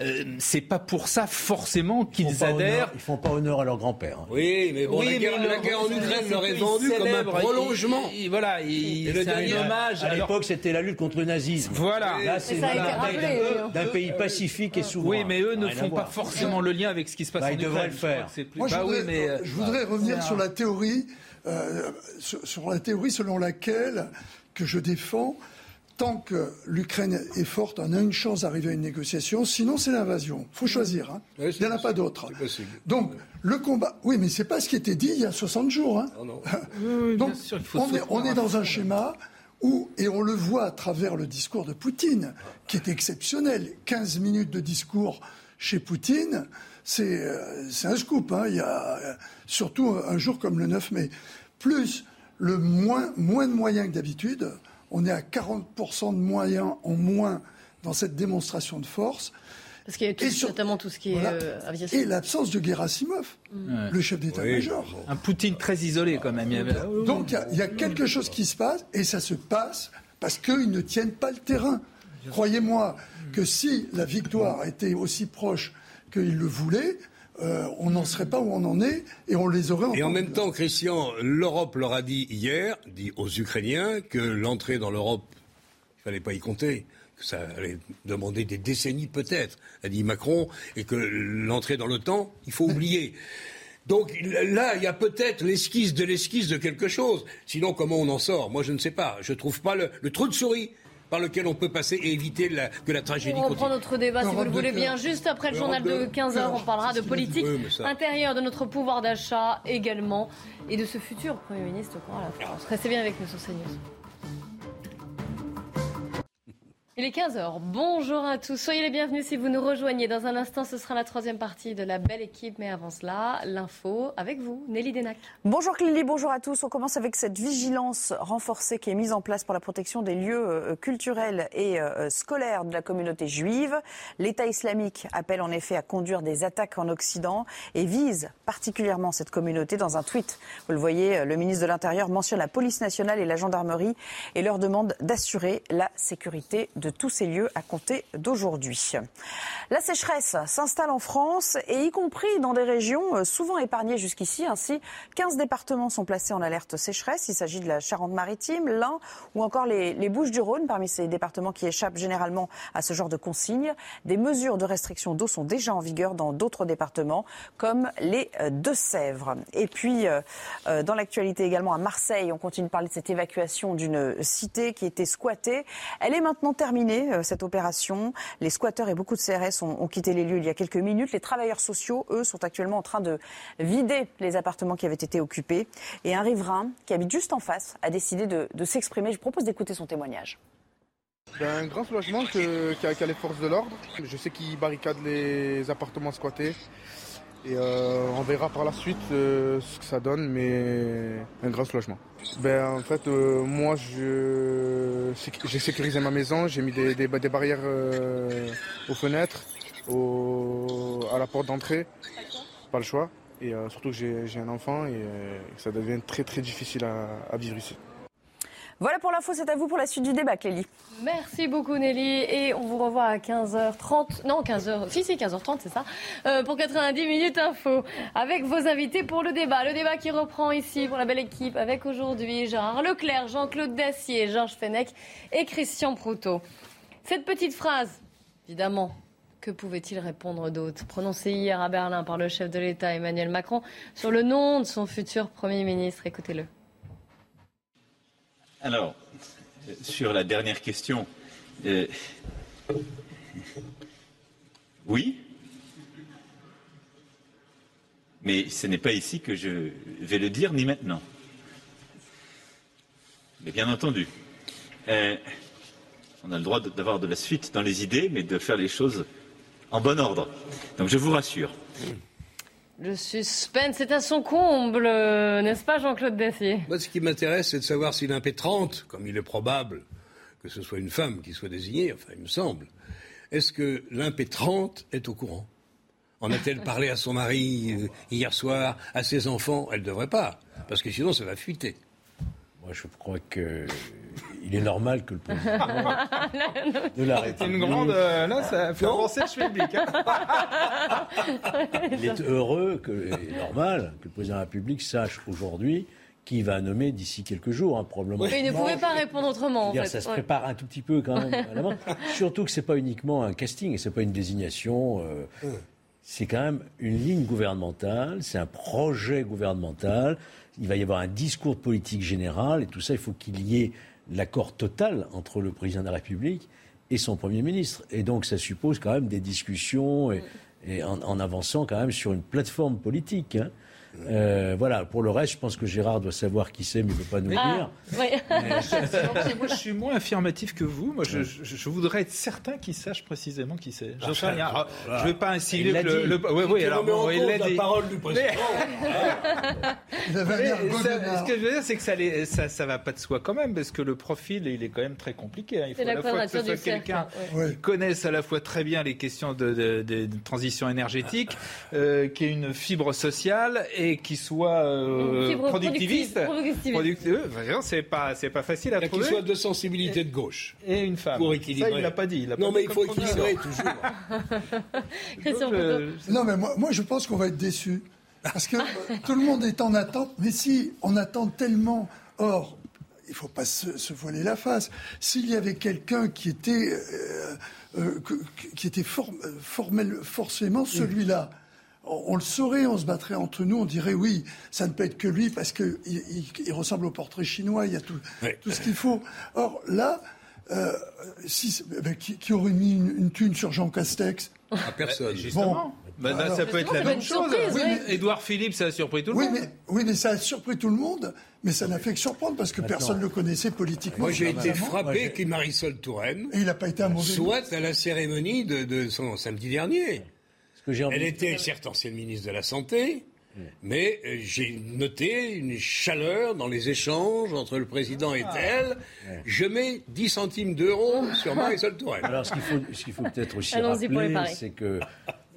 Euh, c'est pas pour ça forcément qu'ils adhèrent. ils font pas honneur à leur grand-père. Hein. Oui, mais bon, la, guerre, la, guerre, en Ukraine leur est vendue comme un prolongement. Et, voilà, c'est un hommage. À l'époque, c'était la lutte contre le nazisme. Voilà. Là, c'est d'un pays pacifique et souverain. Oui, mais eux ne font pas forcément le lien avec ce qui se passe bah, en Ukraine. Ils devraient le faire. Moi, je voudrais, mais, je voudrais revenir sur la théorie, euh, sur la théorie selon laquelle que je défends tant que l'Ukraine est forte, on a une chance d'arriver à une négociation. Sinon, c'est l'invasion. Il faut choisir. Hein. il n'y en a pas d'autre. Donc, le combat. Oui, mais c'est pas ce qui était dit il y a 60 jours. Hein. Donc, on, est, on est dans un schéma où, et on le voit à travers le discours de Poutine, qui est exceptionnel. 15 minutes de discours chez Poutine, c'est euh, un scoop. Hein. Il y a, euh, surtout un jour comme le 9 mai. Plus le moins, moins de moyens que d'habitude on est à 40% de moyens en moins dans cette démonstration de force. Parce qu'il y a notamment tout ce qui est euh, aviation. Et l'absence de Gerasimov, mm. le chef d'état-major. un Poutine très isolé quand même. Donc il y, a quelque chose qui se passe, et ça se passe parce qu'ils ne tiennent pas le terrain. Croyez-moi que si la victoire était aussi proche qu'ils le voulaient, euh, on n'en serait pas où on en est et on les aurait. Et en même temps, Christian, l'Europe leur a dit hier, dit aux Ukrainiens, que l'entrée dans l'Europe, il fallait pas y compter que ça allait demander des décennies peut-être, a dit Macron, et que l'entrée dans l'OTAN, il faut oublier. Donc là, il y a peut-être l'esquisse de l'esquisse de quelque chose. Sinon, comment on en sort? Moi, je ne sais pas. Je ne trouve pas le, le trou de souris par lequel on peut passer et éviter que la tragédie on reprend notre débat, si vous le voulez bien. Juste après le journal de 15h, on parlera de politique intérieure, de notre pouvoir d'achat également, et de ce futur Premier ministre quoi, la France. Restez bien avec nous sur CNews. Il est 15h. Bonjour à tous. Soyez les bienvenus si vous nous rejoignez. Dans un instant, ce sera la troisième partie de la belle équipe. Mais avant cela, l'info avec vous, Nelly Denac. Bonjour Clélie, bonjour à tous. On commence avec cette vigilance renforcée qui est mise en place pour la protection des lieux euh, culturels et euh, scolaires de la communauté juive. L'État islamique appelle en effet à conduire des attaques en Occident et vise particulièrement cette communauté. Dans un tweet, vous le voyez, le ministre de l'Intérieur mentionne la police nationale et la gendarmerie et leur demande d'assurer la sécurité de de tous ces lieux à compter d'aujourd'hui. La sécheresse s'installe en France et y compris dans des régions euh, souvent épargnées jusqu'ici. Ainsi, 15 départements sont placés en alerte sécheresse. Il s'agit de la Charente-Maritime, l'Ain ou encore les, les Bouches-du-Rhône parmi ces départements qui échappent généralement à ce genre de consignes. Des mesures de restriction d'eau sont déjà en vigueur dans d'autres départements comme les euh, Deux-Sèvres. Et puis, euh, dans l'actualité également à Marseille, on continue de parler de cette évacuation d'une cité qui était squattée. Elle est maintenant terminée euh, cette opération. Les squatteurs et beaucoup de CRS ont, quitté les lieux il y a quelques minutes. Les travailleurs sociaux, eux, sont actuellement en train de vider les appartements qui avaient été occupés. Et un riverain qui habite juste en face a décidé de, s'exprimer. Je propose d'écouter son témoignage. Ben, un grand soulagement qu'a les forces de l'ordre. Je sais qu'ils barricadent les appartements squattés. Et euh, on verra par la suite euh, ce que ça donne, mais un grand soulagement. Ben, en fait, euh, moi, j'ai sécurisé ma maison, j'ai mis des, barrières aux fenêtres. à la porte d'entrée. Pas le choix. Et surtout que j'ai un enfant et ça devient très très difficile à vivre ici. Voilà pour l'info, c'est à vous pour la suite du débat, Clélie. Merci beaucoup Nelly et on vous revoit à 15h30, non 15h, si c'est 15h30 c'est ça, euh, pour 90 minutes info avec vos invités pour le débat. Le débat qui reprend ici pour la belle équipe avec aujourd'hui Gérard Leclerc, Jean-Claude Dacier, Georges Fenech et Christian Proutot. Cette petite phrase, évidemment, que pouvait-il répondre d'autre Prononcée hier à Berlin par le chef de l'État Emmanuel Macron sur le nom de son futur Premier ministre. Écoutez-le. Alors, euh, sur la dernière question, euh, oui, mais ce n'est pas ici que je vais le dire, ni maintenant. Mais bien entendu, euh, on a le droit d'avoir de la suite dans les idées, mais de faire les choses en bon ordre. Donc je vous rassure. Le suspense est à son comble, n'est-ce pas Jean-Claude Dacier? Moi, ce qui m'intéresse, c'est de savoir si l'impétrante, comme il est probable que ce soit une femme qui soit désignée, enfin, il me semble, est-ce que l'impétrante est au courant? En a-t-elle parlé à son mari euh, hier soir, à ses enfants? Elle ne devrait pas, parce que sinon ça va fuiter. Moi, je crois que il est normal que le président de la République. C'est une grande. euh, là, ça fait avancer le public. Hein. Il est heureux, que, et normal, que le président de la République sache aujourd'hui qui va nommer d'ici quelques jours, hein, probablement. Mais il ne pouvait pas répondre autrement en Dire, fait. ça se Ouais. prépare un tout petit peu quand même. Surtout que c'est pas uniquement un casting, et c'est pas une désignation. euh, c'est quand même une ligne gouvernementale, c'est un projet gouvernemental. Il va y avoir un discours de politique générale, et tout ça, il faut qu'il y ait l'accord total entre le président de la République et son premier ministre. Et donc, ça suppose quand même des discussions et, et en, en avançant quand même sur une plateforme politique. hein. Euh, voilà. Pour le reste, je pense que Gérard doit savoir qui c'est, mais il ne veut pas nous le dire. Ah, oui. moi, je suis moins affirmatif que vous. Moi, je, je- je voudrais être certain qu'il sache précisément qui c'est. Alors, Je ne vais pas insinuer l'a que le. ouais, Tu alors, bon, il l'a la dit. parole du président. Mais ça- ce que je veux dire, c'est que ça, ça va pas de soi quand même, parce que le profil, il est quand même très compliqué. hein. Il faut à la la fois que ce soit quelqu'un ouais. qui connaisse à la fois très bien les questions de, de- de- de transition énergétique, euh, qui ait une fibre sociale et qui soit euh, productiviste. productive- productiviste. Productive. Vraiment, C'est pas, c'est pas facile à Qu'il trouver. soit de sensibilité de gauche. Et une femme. Pour Ça, équilibrer. il l'a pas dit. il l'a Non, pas mais dit il faut équilibrer toujours. Christian Donc, euh, Non, mais moi, moi je pense qu'on va être déçus. Parce que euh, tout le monde est en attente. Mais si on attend tellement. Or, il ne faut pas se, se voiler la face. S'il y avait quelqu'un qui était, euh, euh, qui était for- euh, formel, forcément celui-là, on, le saurait, on se battrait entre nous, on dirait oui, ça ne peut être que lui parce qu'il il, il ressemble au portrait chinois, il y a tout, ce qu'il faut. Or, là, euh, si, ben, qui, qui aurait mis une, une thune sur Jean Castex? À personne. Justement. Bah, là, Alors- ça peut être la même chose. surprise, oui. Édouard Philippe, ça a surpris tout le oui, monde. mais, oui, mais ça a surpris tout le monde, mais ça n'a fait que surprendre parce que personne ne le connaissait politiquement. Moi, j'ai été frappé que Marisol Touraine Et il n'a pas été un mauvais soit à la cérémonie de, de son samedi dernier. Ce que j'ai envie Elle de- était certes ancienne ministre de la Santé, mais euh, j'ai noté une chaleur dans les échanges entre le président et elle. Je mets 10 centimes d'euros sur Marisol Touraine. Alors, ce qu'il faut, ce qu'il faut peut-être aussi rappeler, c'est que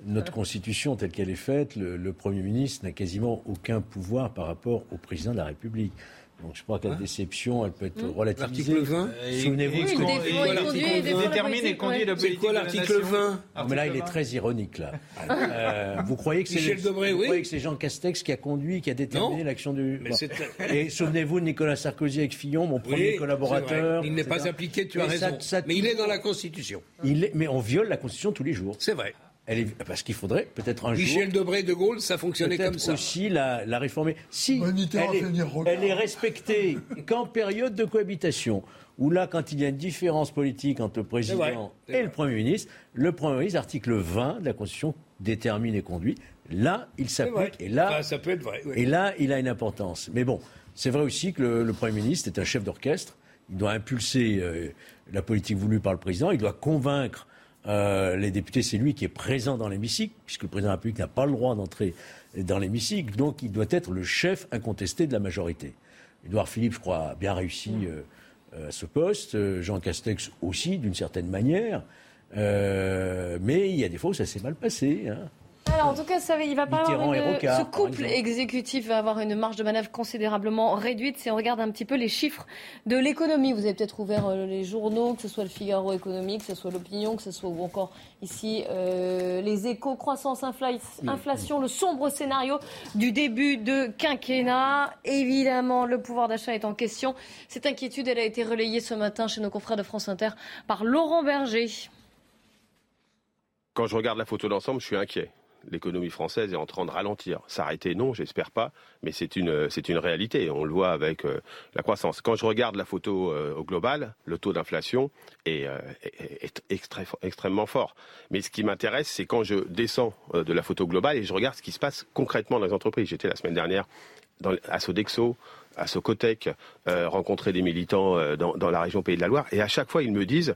notre Constitution, telle qu'elle est faite, le, le Premier ministre n'a quasiment aucun pouvoir par rapport au président de la République. Donc, je crois que la déception, elle peut être relativisée. L'article 20 Souvenez-vous Oui, de ce il qu'on- défend, il conduit, il défend la détermine et politique, conduit la C'est politique quoi de la l'article nation. 20 Non, mais là, il est très ironique, là. Euh, vous croyez que c'est Michel Debré, vous oui. croyez que c'est Jean Castex qui a conduit, qui a déterminé l'action du. Mais Bon. c'est- Et souvenez-vous de Nicolas Sarkozy avec Fillon, mon premier Oui, collaborateur. c'est. Il n'est pas appliqué, tu as raison. mais il est dans la Constitution. Il est- mais on viole la Constitution tous les jours. C'est vrai. Elle est, parce qu'il faudrait peut-être un jour. Michel Debré de Gaulle, ça fonctionnait comme ça. aussi la, la réformer. Si, elle est, elle respectée qu'en période de cohabitation, où là, quand il y a une différence politique entre le président et vrai. le Premier ministre, le Premier ministre, article 20 de la Constitution, détermine et conduit. Là, il s'applique. Et là, Enfin, ça peut être vrai. oui. et là, il a une importance. Mais bon, c'est vrai aussi que le, le Premier ministre est un chef d'orchestre. Il doit impulser euh, la politique voulue par le président. Il doit convaincre euh, les députés. C'est lui qui est présent dans l'hémicycle, puisque le président de la République n'a pas le droit d'entrer dans l'hémicycle. Donc, il doit être le chef incontesté de la majorité. Édouard Philippe, je crois, a bien réussi euh, euh, à ce poste. Euh, Jean Castex aussi, d'une certaine manière. Mais il y a des fois où ça s'est mal passé. Hein. Alors, en tout cas, ça, il va pas avoir une- Rocard, ce couple exécutif va avoir une marge de manœuvre considérablement réduite si on regarde un petit peu les chiffres de l'économie. Vous avez peut-être ouvert euh, les journaux, que ce soit le Figaro économique, que ce soit l'Opinion, que ce soit ou encore ici euh, les échos, croissance, infla- inflation, le sombre scénario du début de quinquennat. Évidemment, le pouvoir d'achat est en question. Cette inquiétude, elle a été relayée ce matin chez nos confrères de France Inter par Laurent Berger. Quand je regarde la photo d'ensemble, je suis inquiet. L'économie française est en train de ralentir. S'arrêter, non, j'espère pas, mais c'est une, c'est une réalité. On le voit avec euh, la croissance. Quand je regarde la photo euh, au global, le taux d'inflation est, euh, extrêmement fort. Mais ce qui m'intéresse, c'est quand je descends euh, de la photo globale et je regarde ce qui se passe concrètement dans les entreprises. J'étais la semaine dernière dans, à Sodexo, à Socotec, euh, rencontrer des militants euh, dans, la région Pays de la Loire, et à chaque fois ils me disent,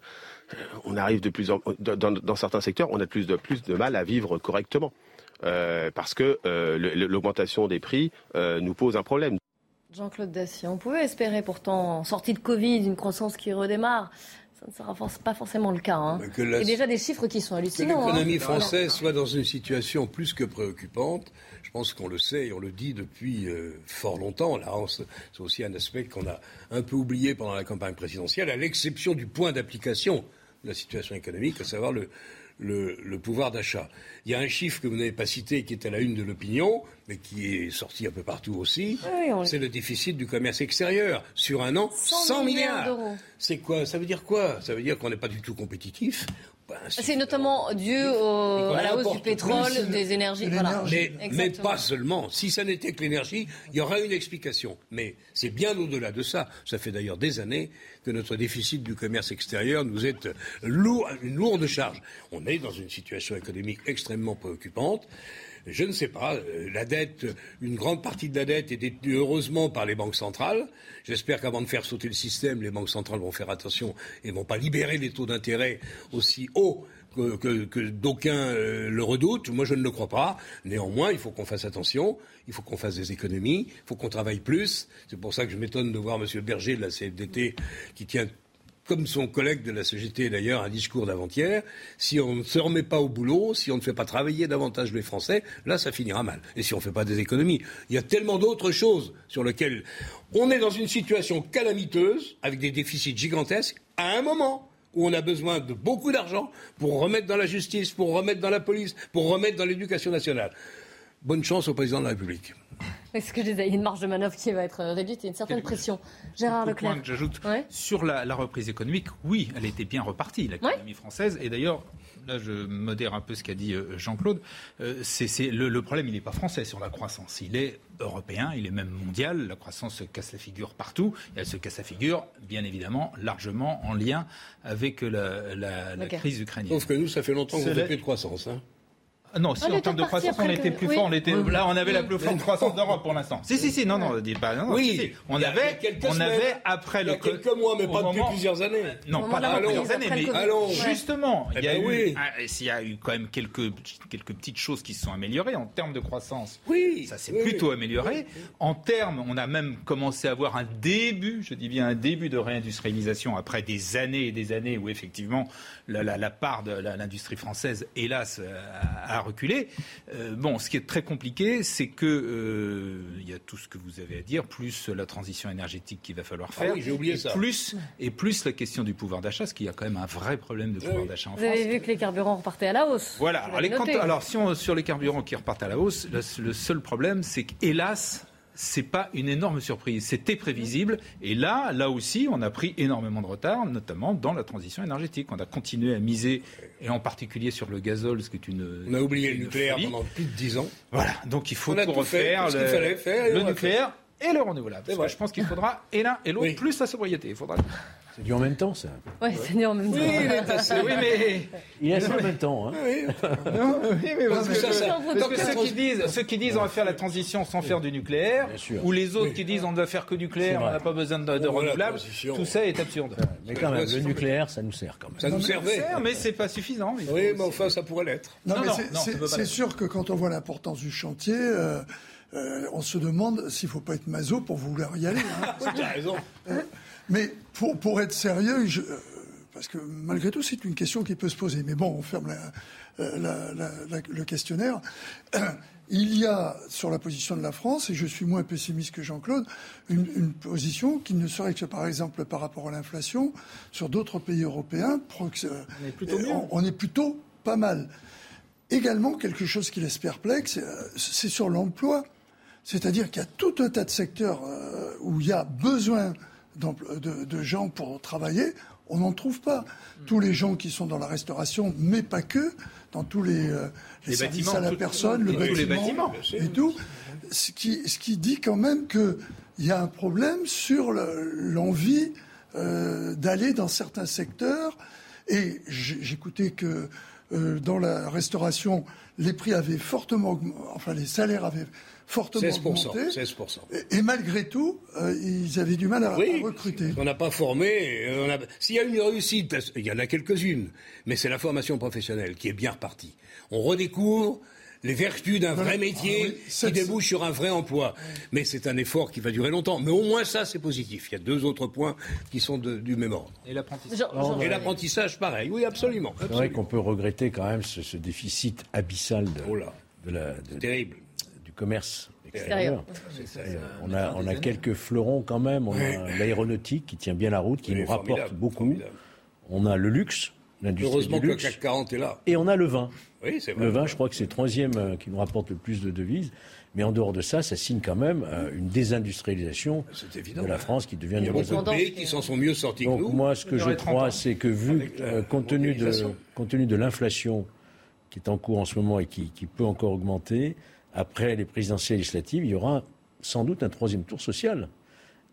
euh, on arrive de plus en dans, certains secteurs, on a plus de plus de mal à vivre correctement, parce que l'augmentation des prix nous pose un problème. Jean-Claude Dacier, on pouvait espérer pourtant, sortie de Covid, une croissance qui redémarre. Ça ne sera pas forcément le cas. Hein. que la- Et déjà des chiffres qui sont Que hallucinants. l'économie hein. française soit dans une situation plus que préoccupante, je pense qu'on le sait et on le dit depuis euh, fort longtemps. Là, se- c'est aussi un aspect qu'on a un peu oublié pendant la campagne présidentielle, à l'exception du point d'application de la situation économique, à savoir le, le, le pouvoir d'achat. Il y a un chiffre que vous n'avez pas cité qui est à la une de l'opinion, mais qui est sorti un peu partout aussi. Oui, on- C'est le déficit du commerce extérieur. Sur un an, 100, 100 milliards d'euros. C'est quoi Ça veut dire quoi? Ça veut dire qu'on n'est pas du tout compétitif? Ben, C'est notamment dû au- à la hausse du pétrole, des énergies. Voilà. mais, mais pas seulement. Si ça n'était que l'énergie, il y aurait une explication. Mais c'est bien au-delà de ça. Ça fait d'ailleurs des années que notre déficit du commerce extérieur nous est lourd, une lourde charge. On est dans une situation économique extrêmement préoccupante. Je ne sais pas, euh, la dette, une grande partie de la dette est détenue heureusement par les banques centrales. J'espère qu'avant de faire sauter le système, les banques centrales vont faire attention et vont pas libérer les taux d'intérêt aussi hauts que, que- que d'aucuns euh, le redoutent. Moi, je ne le crois pas. Néanmoins, il faut qu'on fasse attention, il faut qu'on fasse des économies, il faut qu'on travaille plus. C'est pour ça que je m'étonne de voir M. Berger de la CFDT qui tient comme son collègue de la CGT d'ailleurs, un discours d'avant-hier, si on ne se remet pas au boulot, si on ne fait pas travailler davantage les Français, là, ça finira mal. Et si on ne fait pas des économies, il y a tellement d'autres choses sur lesquelles on est dans une situation calamiteuse, avec des déficits gigantesques, à un moment où on a besoin de beaucoup d'argent pour remettre dans la justice, pour remettre dans la police, pour remettre dans l'éducation nationale. Bonne chance au président de la République. C'est ce que je disais, il y a une marge de manœuvre qui va être euh, réduite, il y a une certaine pression. Gérard point Leclerc. que j'ajoute Ouais. sur la, la reprise économique, oui, elle était bien repartie, l'économie française. Et d'ailleurs, là, je modère un peu ce qu'a dit euh, Jean-Claude. euh, c'est, c'est- le, le problème, il n'est pas français sur la croissance. Il est européen, il est même mondial. La croissance se casse la figure partout. Et elle se casse la figure, bien évidemment, largement en lien avec la, la- la Ok. crise ukrainienne. Sauf que nous, ça fait longtemps qu'on la- plus de croissance. Hein. Ah non, si On en était termes de croissance, on était plus fort. On était, Oui. là, on avait la plus forte croissance d'Europe pour l'instant. Si, si, si, non, non, dis pas, non, non, Oui. si, si. On avait, on avait après Il y a le quelques mois, mais pas depuis moment- plusieurs années. Non, Au pas depuis plusieurs années, mais justement, Eh il y a ben eu, oui. ah, s'il y a eu quand même quelques, quelques petites choses qui se sont améliorées en termes de croissance. Oui. Ça s'est oui, plutôt oui. amélioré. En termes, on a même commencé à avoir un début, je dis bien un début de réindustrialisation après des années et des années où effectivement la, la- la part de l'industrie française, hélas, a, a reculé. Euh, bon, ce qui est très compliqué, c'est que euh, il y a tout ce que vous avez à dire, plus la transition énergétique qu'il va falloir Ah faire, oui, j'ai oublié et ça. plus et plus la question du pouvoir d'achat, ce qui a quand même un vrai problème de pouvoir d'achat en Vous France. avez vu que les carburants repartaient à la hausse. Voilà. Vous Alors, les si on, sur les carburants qui repartent à la hausse, le, le seul problème, c'est qu'hélas, c'est pas une énorme surprise. C'était prévisible. Et là, là aussi, on a pris énormément de retard, notamment dans la transition énergétique. On a continué à miser, et en particulier sur le gazole, ce qui est une. On a oublié le nucléaire folie. pendant plus de dix ans. Voilà. Donc, il faut refaire. le, le l'a nucléaire et le renouvelable. Parce que je pense qu'il faudra et l'un et l'autre, plus la sobriété. Il faudra. C'est du en même temps, ça. Oui, c'est dit en même temps. Oui, il est assez- oui, mais. Il est assez en même temps. Hein. Non, oui, mais parce que, ça, ça- parce tant que que ceux, qui disent, ceux qui disent on va faire la transition sans faire du nucléaire, ou les autres qui disent on ne va faire que nucléaire, on n'a pas besoin de, de Bon, voilà, renouvelable, transition. tout ça est absurde. Mais quand même, le nucléaire, ça nous sert quand même. Ça nous servait. Ça sert, mais c'est pas suffisant. Oui, mais enfin, ça pourrait l'être. Non, Non, mais non, c'est- sûr que quand on voit l'importance du chantier, euh, euh, on se demande s'il ne faut pas être maso pour vouloir y aller. hein. Tu as raison. Mais pour, pour être sérieux, je- euh, parce que malgré tout, c'est une question qui peut se poser. Mais bon, on ferme le questionnaire. Il y a, sur la position de la France, et je suis moins pessimiste que Jean-Claude, une, position qui ne serait que, par exemple, par rapport à l'inflation, sur d'autres pays européens, on est plutôt, on est plutôt pas mal. Également, quelque chose qui laisse perplexe, c'est sur l'emploi. C'est-à-dire qu'il y a tout un tas de secteurs euh, où il y a besoin de, de, gens pour travailler, on n'en trouve pas. Tous les gens qui sont dans la restauration, mais pas que, dans tous les, euh, les, services à la personne, le bâtiment, et tout, ce qui, ce qui dit quand même qu'il y a un problème sur l'envie euh, d'aller dans certains secteurs. Et j'écoutais que euh, dans la restauration, les prix avaient fortement, enfin les salaires avaient fortement 16%, augmenté. 16%. Et, malgré tout, euh, ils avaient du mal à, recruter. On n'a pas formé. Euh, s'il y a une réussite, il y en a quelques-unes, mais c'est la formation professionnelle qui est bien repartie. On redécouvre les vertus d'un vrai métier ah qui débouche sur un vrai emploi. Mais c'est un effort qui va durer longtemps. Mais au moins ça, c'est positif. Il y a deux autres points qui sont du même ordre. Et l'apprentissage. Et l'apprentissage, pareil. Oui, absolument. C'est vrai qu'on peut regretter quand même ce, déficit abyssal de, oh de la, terrible. du commerce extérieur. On a, on a quelques fleurons quand même. On a l'aéronautique qui tient bien la route, qui nous rapporte beaucoup. On a le luxe, l'industrie Heureusement que le CAC 40 est là. Et on a le vin. Oui, vrai. Le vin, je crois que c'est le troisième euh, qui nous rapporte le plus de devises. Mais en dehors de ça, ça signe quand même euh, une désindustrialisation de la France qui devient Il y a beaucoup de pays qui s'en sont mieux sortis Donc que nous. moi, ce que je crois, c'est que vu, euh, compte, tenu de, compte tenu de l'inflation qui est en cours en ce moment et qui, qui peut encore augmenter, après les présidentielles législatives, il y aura sans doute un troisième tour social.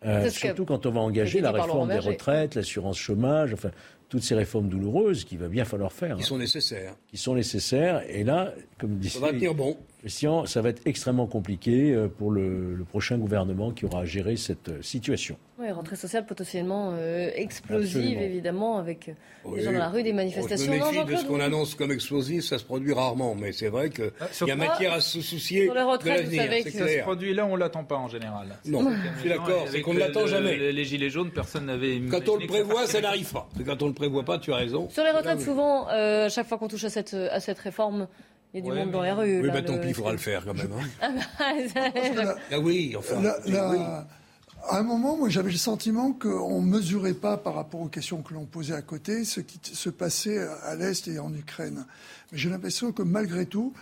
Euh, surtout quand on va engager la réforme des retraites, l'assurance chômage, enfin toutes ces réformes douloureuses qu'il va bien falloir faire. Qui sont nécessaires. Qui sont nécessaires. Et là, comme disait ça va tenir bon. Christian, ça va être extrêmement compliqué euh, pour le, le prochain gouvernement qui aura à gérer cette euh, situation. Oui, rentrée sociale potentiellement euh, explosive, évidemment, avec euh, les gens dans la rue, des manifestations. Je me méfie de ce qu'on annonce comme explosif, ça se produit rarement, mais c'est vrai qu'il ah, y a matière à se soucier sur les retraites, de l'avenir. Ça se produit là, on l'attend pas en général. Non, je suis d'accord, c'est qu'on ne l'attend jamais. Les gilets jaunes, personne n'avait. Quand on le prévoit, ça n'arrive pas. Quand on le prévoit pas, tu as raison. Sur les retraites, souvent, euh, chaque fois qu'on touche à cette, à cette réforme, il y a du monde dans les rues. Oui, bah tant pis, il faudra le faire quand même. Hein. ah oui, enfin. oui. À un moment, moi, j'avais le sentiment qu'on ne mesurait pas par rapport aux questions que l'on posait à côté ce qui se passait à l'Est et en Ukraine. Mais j'ai l'impression que malgré tout,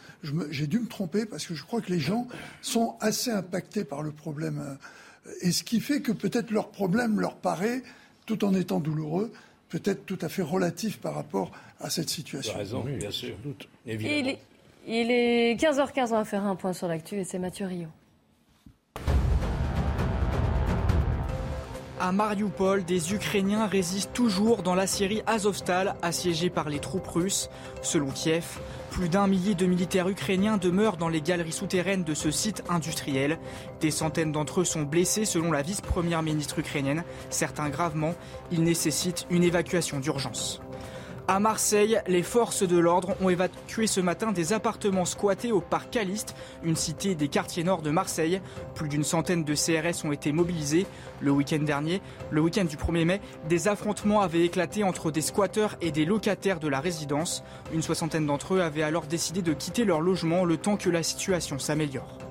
j'ai dû me tromper parce que je crois que les gens sont assez impactés par le problème. Euh, et ce qui fait que peut-être leur problème leur paraît, tout en étant douloureux, peut-être tout à fait relatif par rapport à cette situation. raison, bien sûr. Doute, est, il est 15h15, on va faire un point sur l'actu et c'est Mathieu Rio. À Mariupol, des Ukrainiens résistent toujours dans la Syrie Azovstal, assiégée par les troupes russes. Selon Kiev, plus d'un millier de militaires ukrainiens demeurent dans les galeries souterraines de ce site industriel. Des centaines d'entre eux sont blessés selon la vice-première ministre ukrainienne, certains gravement. Ils nécessitent une évacuation d'urgence. À Marseille, les forces de l'ordre ont évacué ce matin des appartements squattés au parc Caliste, une cité des quartiers nord de Marseille. Plus d'une centaine de CRS ont été mobilisés. Le week-end dernier, le week-end du 1er mai, des affrontements avaient éclaté entre des squatteurs et des locataires de la résidence. Une soixantaine d'entre eux avaient alors décidé de quitter leur logement le temps que la situation s'améliore.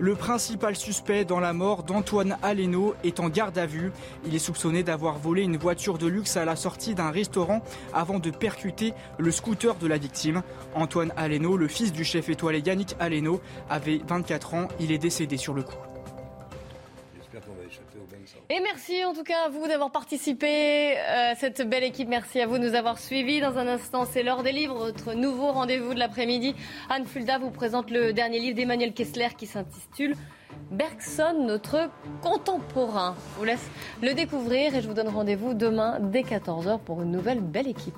Le principal suspect dans la mort d'Antoine Aleno est en garde à vue. Il est soupçonné d'avoir volé une voiture de luxe à la sortie d'un restaurant avant de percuter le scooter de la victime. Antoine Aleno, le fils du chef étoilé Yannick Aleno, avait 24 ans. Il est décédé sur le coup. Et merci en tout cas à vous d'avoir participé à euh, cette belle équipe. Merci à vous de nous avoir suivis. Dans un instant, c'est l'heure des livres, votre nouveau rendez-vous de l'après-midi. Anne Fulda vous présente le dernier livre d'Emmanuel Kessler qui s'intitule Bergson, notre contemporain. Je vous laisse le découvrir et je vous donne rendez-vous demain dès 14h pour une nouvelle belle équipe.